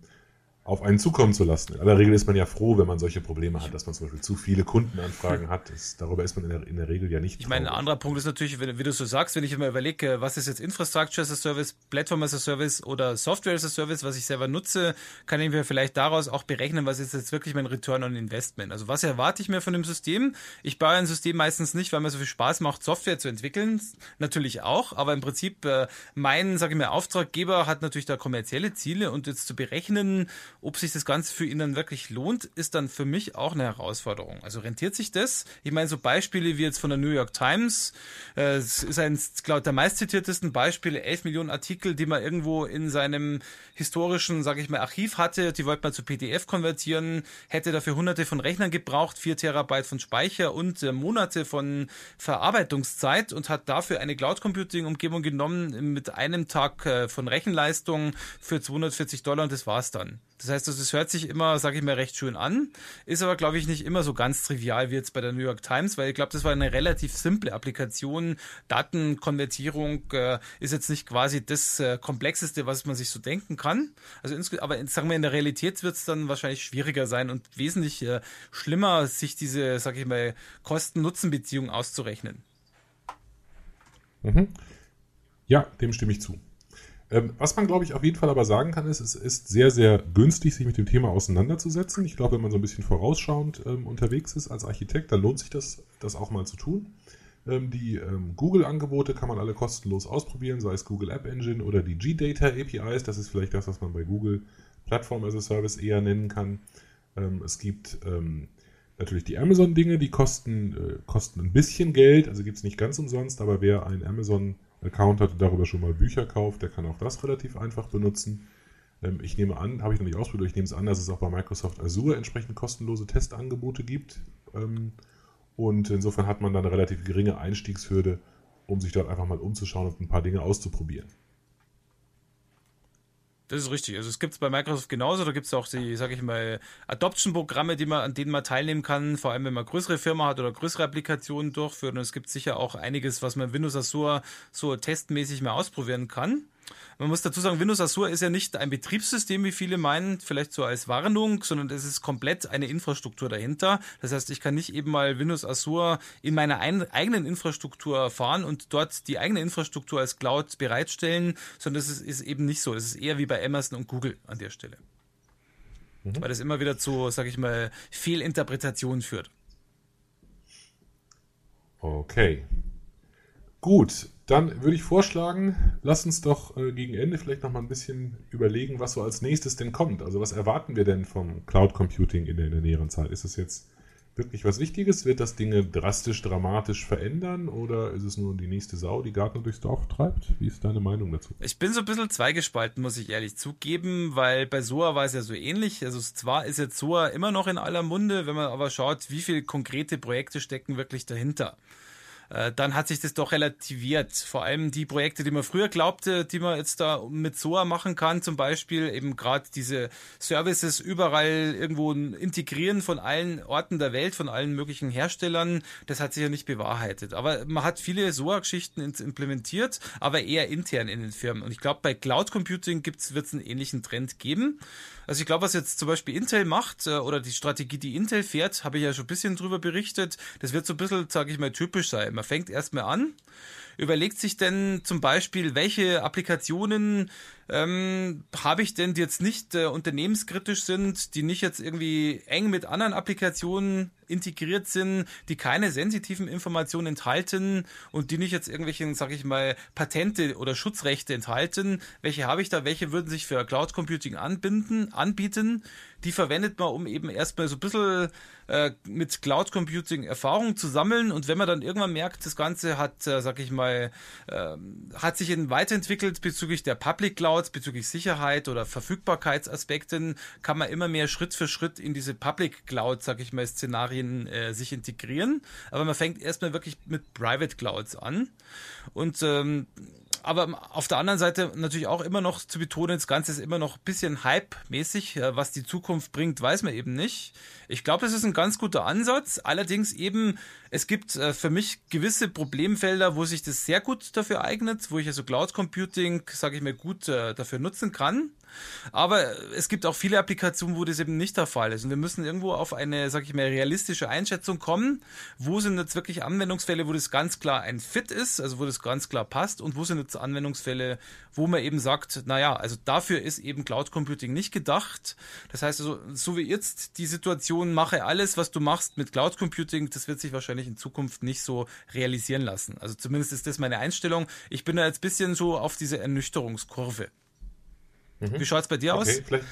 auf einen zukommen zu lassen. In aller Regel ist man ja froh, wenn man solche Probleme hat, dass man zum Beispiel zu viele Kundenanfragen hat. Das, darüber ist man in der, in der, Regel ja nicht. Ich meine, ein anderer Punkt ist natürlich, wie, wie du so sagst, wenn ich immer überlege, was ist jetzt Infrastructure as a Service, Platform as a Service oder Software as a Service, was ich selber nutze, kann ich mir vielleicht daraus auch berechnen, was ist jetzt wirklich mein Return on Investment. Also was erwarte ich mir von dem System? Ich baue ein System meistens nicht, weil mir so viel Spaß macht, Software zu entwickeln. Natürlich auch, aber im Prinzip äh, mein, sage ich mal, Auftraggeber hat natürlich da kommerzielle Ziele und jetzt zu berechnen, ob sich das Ganze für ihn dann wirklich lohnt, ist dann für mich auch eine Herausforderung. Also rentiert sich das? Ich meine, so Beispiele wie jetzt von der New York Times, äh, ist ein, glaube der meistzitiertesten Beispiele, 11 Millionen Artikel, die man irgendwo in seinem historischen, sage ich mal, Archiv hatte, die wollte man zu PDF konvertieren, hätte dafür hunderte von Rechnern gebraucht, 4 Terabyte von Speicher und äh, Monate von Verarbeitungszeit und hat dafür eine Cloud Computing Umgebung genommen mit einem Tag äh, von Rechenleistung für 240 Dollar und das war's dann. Das heißt, es hört sich immer, sage ich mal, recht schön an, ist aber, glaube ich, nicht immer so ganz trivial wie jetzt bei der New York Times, weil ich glaube, das war eine relativ simple Applikation. Datenkonvertierung äh, ist jetzt nicht quasi das äh, Komplexeste, was man sich so denken kann. Also, aber sagen wir, in der Realität wird es dann wahrscheinlich schwieriger sein und wesentlich äh, schlimmer, sich diese, sage ich mal, Kosten-Nutzen-Beziehung auszurechnen. Mhm. Ja, dem stimme ich zu. Ähm, was man, glaube ich, auf jeden Fall aber sagen kann, ist, es ist sehr, sehr günstig, sich mit dem Thema auseinanderzusetzen. Ich glaube, wenn man so ein bisschen vorausschauend ähm, unterwegs ist als Architekt, dann lohnt sich das, das auch mal zu tun. Ähm, die ähm, Google-Angebote kann man alle kostenlos ausprobieren, sei es Google App Engine oder die G-Data APIs. Das ist vielleicht das, was man bei Google Plattform as a Service eher nennen kann. Ähm, es gibt ähm, natürlich die Amazon-Dinge, die kosten, äh, kosten ein bisschen Geld, also gibt es nicht ganz umsonst, aber wer ein Amazon Account hat und darüber schon mal Bücher kauft, der kann auch das relativ einfach benutzen. Ähm, ich nehme an, habe ich noch nicht ausprobiert, ich nehme es an, dass es auch bei Microsoft Azure entsprechend kostenlose Testangebote gibt. Ähm, und insofern hat man dann eine relativ geringe Einstiegshürde, um sich dort einfach mal umzuschauen und ein paar Dinge auszuprobieren. Das ist richtig. Also es gibt es bei Microsoft genauso. Da gibt es auch die, sage ich mal, Adoption-Programme, man, an denen man teilnehmen kann, vor allem wenn man größere Firma hat oder größere Applikationen durchführt. Und es gibt sicher auch einiges, was man Windows Azure so testmäßig mal ausprobieren kann. Man muss dazu sagen, Windows Azure ist ja nicht ein Betriebssystem, wie viele meinen, vielleicht so als Warnung, sondern es ist komplett eine Infrastruktur dahinter. Das heißt, ich kann nicht eben mal Windows Azure in meiner eigenen Infrastruktur fahren und dort die eigene Infrastruktur als Cloud bereitstellen, sondern das ist, ist eben nicht so. Das ist eher wie bei Amazon und Google an der Stelle. Mhm. Weil das immer wieder zu, sag ich mal, Fehlinterpretationen führt. Okay. Gut, dann würde ich vorschlagen, lass uns doch äh, gegen Ende vielleicht noch mal ein bisschen überlegen, was so als nächstes denn kommt. Also was erwarten wir denn vom Cloud Computing in der, in der näheren Zeit? Ist es jetzt wirklich was Wichtiges? Wird das Dinge drastisch, dramatisch verändern oder ist es nur die nächste Sau, die Garten durchs Dorf treibt? Wie ist deine Meinung dazu? Ich bin so ein bisschen zweigespalten, muss ich ehrlich zugeben, weil bei SOA war es ja so ähnlich. Also zwar ist jetzt SOA immer noch in aller Munde, wenn man aber schaut, wie viele konkrete Projekte stecken wirklich dahinter. Äh, dann hat sich das doch relativiert. Vor allem die Projekte, die man früher glaubte, die man jetzt da mit SOA machen kann, zum Beispiel eben gerade diese Services überall irgendwo integrieren von allen Orten der Welt, von allen möglichen Herstellern, das hat sich ja nicht bewahrheitet. Aber man hat viele SOA-Geschichten implementiert, aber eher intern in den Firmen. Und ich glaube, bei Cloud Computing wird es einen ähnlichen Trend geben. Also ich glaube, was jetzt zum Beispiel Intel macht äh, oder die Strategie, die Intel fährt, habe ich ja schon ein bisschen drüber berichtet. Das wird so ein bisschen, sage ich mal, typisch sein. Man fängt erstmal an, überlegt sich denn zum Beispiel, welche Applikationen ähm, habe ich denn, die jetzt nicht äh, unternehmenskritisch sind, die nicht jetzt irgendwie eng mit anderen Applikationen integriert sind, die keine sensitiven Informationen enthalten und die nicht jetzt irgendwelche, sage ich mal, Patente oder Schutzrechte enthalten. Welche habe ich da? Welche würden sich für Cloud Computing anbinden, anbieten? Die verwendet man, um eben erstmal so ein bisschen äh, mit Cloud Computing Erfahrung zu sammeln und wenn man dann irgendwann merkt, das Ganze hat, äh, sag ich mal, äh, hat sich weiterentwickelt bezüglich der Public Clouds, bezüglich Sicherheit oder Verfügbarkeitsaspekten, kann man immer mehr Schritt für Schritt in diese Public Cloud, sag ich mal, Szenarien äh, sich integrieren. Aber man fängt erstmal wirklich mit Private Clouds an und ähm, aber auf der anderen Seite natürlich auch immer noch zu betonen, das Ganze ist immer noch ein bisschen Hype-mäßig. Was die Zukunft bringt, weiß man eben nicht. Ich glaube, das ist ein ganz guter Ansatz. Allerdings eben, es gibt äh, für mich gewisse Problemfelder, wo sich das sehr gut dafür eignet, wo ich also Cloud Computing, sage ich mal, gut äh, dafür nutzen kann. Aber es gibt auch viele Applikationen, wo das eben nicht der Fall ist. Und wir müssen irgendwo auf eine, sag ich mal, realistische Einschätzung kommen. Wo sind jetzt wirklich Anwendungsfälle, wo das ganz klar ein Fit ist, also wo das ganz klar passt und wo sind jetzt Anwendungsfälle, wo man eben sagt, naja, also dafür ist eben Cloud Computing nicht gedacht. Das heißt also, so wie jetzt die Situation, mache alles, was du machst mit Cloud Computing, das wird sich wahrscheinlich in Zukunft nicht so realisieren lassen. Also zumindest ist das meine Einstellung. Ich bin da jetzt bisschen so auf diese Ernüchterungskurve. Mhm. Wie schaut es bei dir okay, aus? Vielleicht,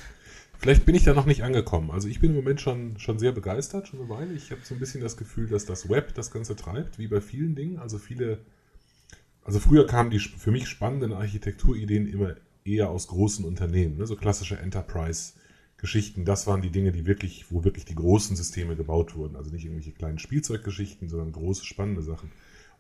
vielleicht, bin ich da noch nicht angekommen. Also ich bin im Moment schon, schon sehr begeistert, schon eine Weile. Ich habe so ein bisschen das Gefühl, dass das Web das Ganze treibt, wie bei vielen Dingen. Also viele, also früher kamen die für mich spannenden Architekturideen immer eher aus großen Unternehmen, ne? so klassische Enterprise-Geschichten. Das waren die Dinge, die wirklich, wo wirklich die großen Systeme gebaut wurden. Also nicht irgendwelche kleinen Spielzeuggeschichten, sondern große, spannende Sachen.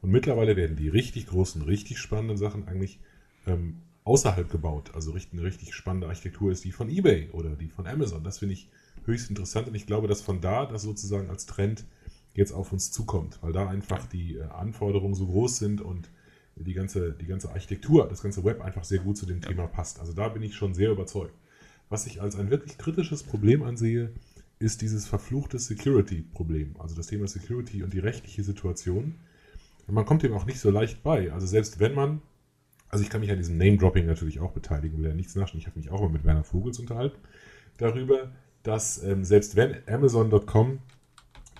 Und mittlerweile werden die richtig großen, richtig spannenden Sachen eigentlich ähm, außerhalb gebaut. Also eine richtig spannende Architektur ist die von eBay oder die von Amazon. Das finde ich höchst interessant und ich glaube, dass von da das sozusagen als Trend jetzt auf uns zukommt, weil da einfach die äh, Anforderungen so groß sind und die ganze, die ganze Architektur, das ganze Web einfach sehr gut zu dem Thema passt. Also da bin ich schon sehr überzeugt. Was ich als ein wirklich kritisches Problem ansehe, ist dieses verfluchte Security-Problem. Also das Thema Security und die rechtliche Situation. man kommt dem auch nicht so leicht bei. Also selbst wenn man also ich kann mich an diesem Name-Dropping natürlich auch beteiligen, will ja nichts naschen. Ich habe mich auch mal mit Werner Vogels unterhalten darüber, dass ähm, selbst wenn Amazon.com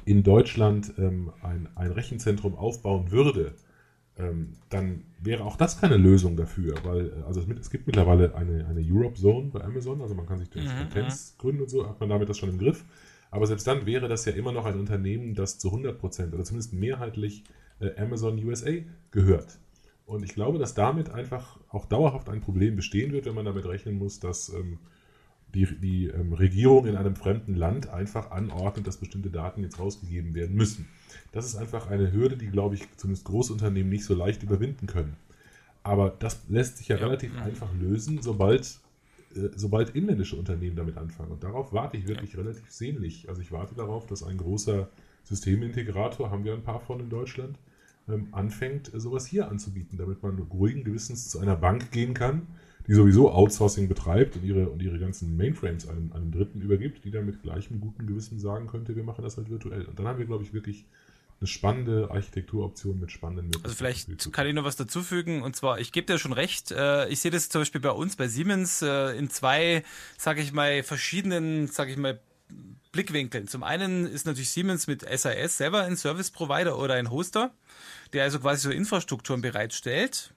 in Deutschland ähm, ein, ein Rechenzentrum aufbauen würde, ähm, dann wäre auch das keine Lösung dafür, weil äh, also es, es, gibt mittlerweile eine, eine Europe Zone bei Amazon, also man kann sich durch mhm. Patents gründen und so, hat man damit das schon im Griff. Aber selbst dann wäre das ja immer noch ein Unternehmen, das zu 100% oder zumindest mehrheitlich äh, Amazon USA gehört. Und ich glaube, dass damit einfach auch dauerhaft ein Problem bestehen wird, wenn man damit rechnen muss, dass ähm, die, die ähm, Regierung in einem fremden Land einfach anordnet, dass bestimmte Daten jetzt rausgegeben werden müssen. Das ist einfach eine Hürde, die, glaube ich, zumindest Großunternehmen nicht so leicht überwinden können. Aber das lässt sich ja, ja. relativ ja. einfach lösen, sobald, äh, sobald inländische Unternehmen damit anfangen. Und darauf warte ich wirklich ja. relativ sehnlich. Also ich warte darauf, dass ein großer Systemintegrator, haben wir ein paar von in Deutschland, ähm, anfängt, sowas hier anzubieten, damit man ruhigen Gewissens zu einer Bank gehen kann, die sowieso Outsourcing betreibt und ihre, und ihre ganzen Mainframes einem, einem Dritten übergibt, die dann mit gleichem guten Gewissen sagen könnte, wir machen das halt virtuell. Und dann haben wir, glaube ich, wirklich eine spannende Architekturoption mit spannenden Möglichkeiten. Also vielleicht kann ich noch was dazufügen und zwar, ich gebe dir schon recht, äh, ich sehe das zum Beispiel bei uns, bei Siemens, äh, in zwei, sage ich mal, verschiedenen, sage ich mal, Blickwinkeln. Zum einen ist natürlich Siemens mit SAS selber ein Service Provider oder ein Hoster der also quasi so Infrastrukturen bereitstellt.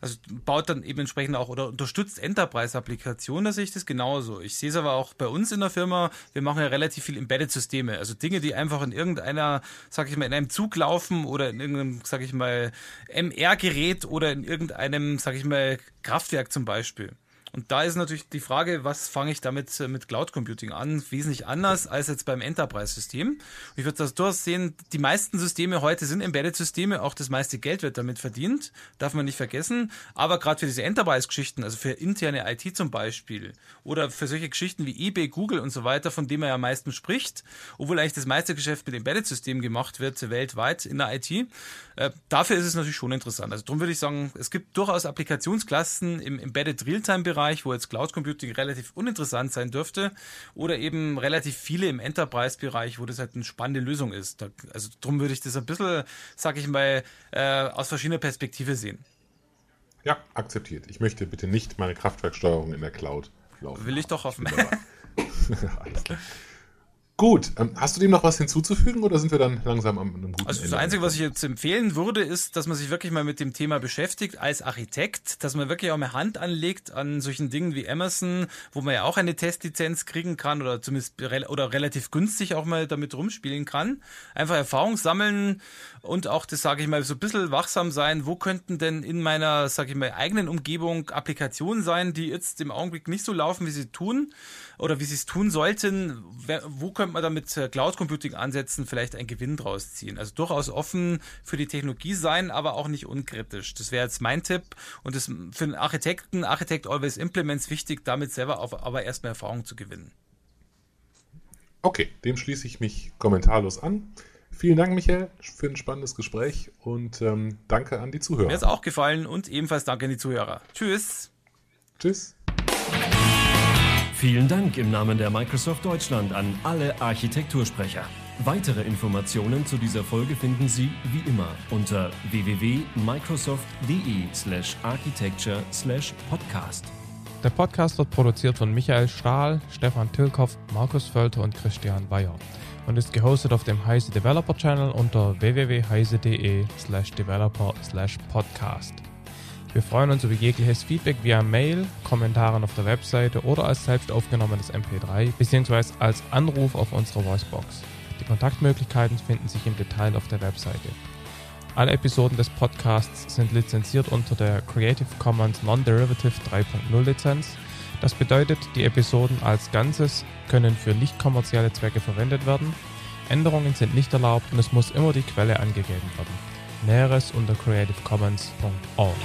Also baut dann eben entsprechend auch oder unterstützt Enterprise-Applikationen, da sehe ich das genauso. Ich sehe es aber auch bei uns in der Firma, wir machen ja relativ viel Embedded-Systeme, also Dinge, die einfach in irgendeiner, sag ich mal, in einem Zug laufen oder in irgendeinem, sag ich mal, MR-Gerät oder in irgendeinem, sag ich mal, Kraftwerk zum Beispiel. Und da ist natürlich die Frage, was fange ich damit äh, mit Cloud Computing an? Wesentlich anders als jetzt beim Enterprise-System. Ich würde das durchaus sehen, die meisten Systeme heute sind Embedded-Systeme, auch das meiste Geld wird damit verdient, darf man nicht vergessen. Aber gerade für diese Enterprise-Geschichten, also für interne IT zum Beispiel, oder für solche Geschichten wie eBay, Google und so weiter, von denen man ja am meisten spricht, obwohl eigentlich das meiste Geschäft mit Embedded-Systemen gemacht wird, weltweit in der IT, äh, dafür ist es natürlich schon interessant. Also darum würde ich sagen, es gibt durchaus Applikationsklassen im Embedded Realtime-Bereich, Bereich, wo jetzt Cloud Computing relativ uninteressant sein dürfte, oder eben relativ viele im Enterprise-Bereich, wo das halt eine spannende Lösung ist. Da, also darum würde ich das ein bisschen, sag ich mal, äh, aus verschiedener Perspektive sehen. Ja, akzeptiert. Ich möchte bitte nicht meine Kraftwerksteuerung in der Cloud laufen. Will ich doch hoffen. Gut, ähm, hast du dem noch was hinzuzufügen oder sind wir dann langsam am einem guten Also das Ende? Einzige, was ich jetzt empfehlen würde, ist, dass man sich wirklich mal mit dem Thema beschäftigt als Architekt, dass man wirklich auch mal Hand anlegt an solchen Dingen wie Amazon, wo man ja auch eine Testlizenz kriegen kann oder zumindest oder relativ günstig auch mal damit rumspielen kann. Einfach Erfahrung sammeln und auch das, sage ich mal, so ein bisschen wachsam sein. Wo könnten denn in meiner, sage ich mal, eigenen Umgebung Applikationen sein, die jetzt im Augenblick nicht so laufen, wie sie tun oder wie sie es tun sollten? Wo könnte man da mit äh, Cloud Computing ansetzen, vielleicht einen Gewinn draus ziehen? Also durchaus offen für die Technologie sein, aber auch nicht unkritisch. Das wäre jetzt mein Tipp. Und das für einen Architekten, Architect always implements wichtig, damit selber auf, aber erstmal Erfahrung zu gewinnen. Okay, dem schließe ich mich kommentarlos an. Vielen Dank, Michael, für ein spannendes Gespräch und ähm, danke an die Zuhörer. Mir ist auch gefallen und ebenfalls danke an die Zuhörer. Tschüss. Tschüss. Vielen Dank im Namen der Microsoft Deutschland an alle Architektursprecher. Weitere Informationen zu dieser Folge finden Sie wie immer unter www.microsoft.de/architecture/podcast. Der Podcast wird produziert von Michael Stahl, Stefan Tilkoff, Markus Völter und Christian Bayer und ist gehostet auf dem Heise Developer Channel unter www.heise.de slash developer slash podcast. Wir freuen uns über jegliches Feedback via Mail, Kommentaren auf der Webseite oder als selbst aufgenommenes MP3 bzw. als Anruf auf unserer Voicebox. Die Kontaktmöglichkeiten finden sich im Detail auf der Webseite. Alle Episoden des Podcasts sind lizenziert unter der Creative Commons Non-Derivative 3.0 Lizenz. Das bedeutet, die Episoden als Ganzes können für nicht kommerzielle Zwecke verwendet werden. Änderungen sind nicht erlaubt und es muss immer die Quelle angegeben werden. Näheres unter creativecommons.org.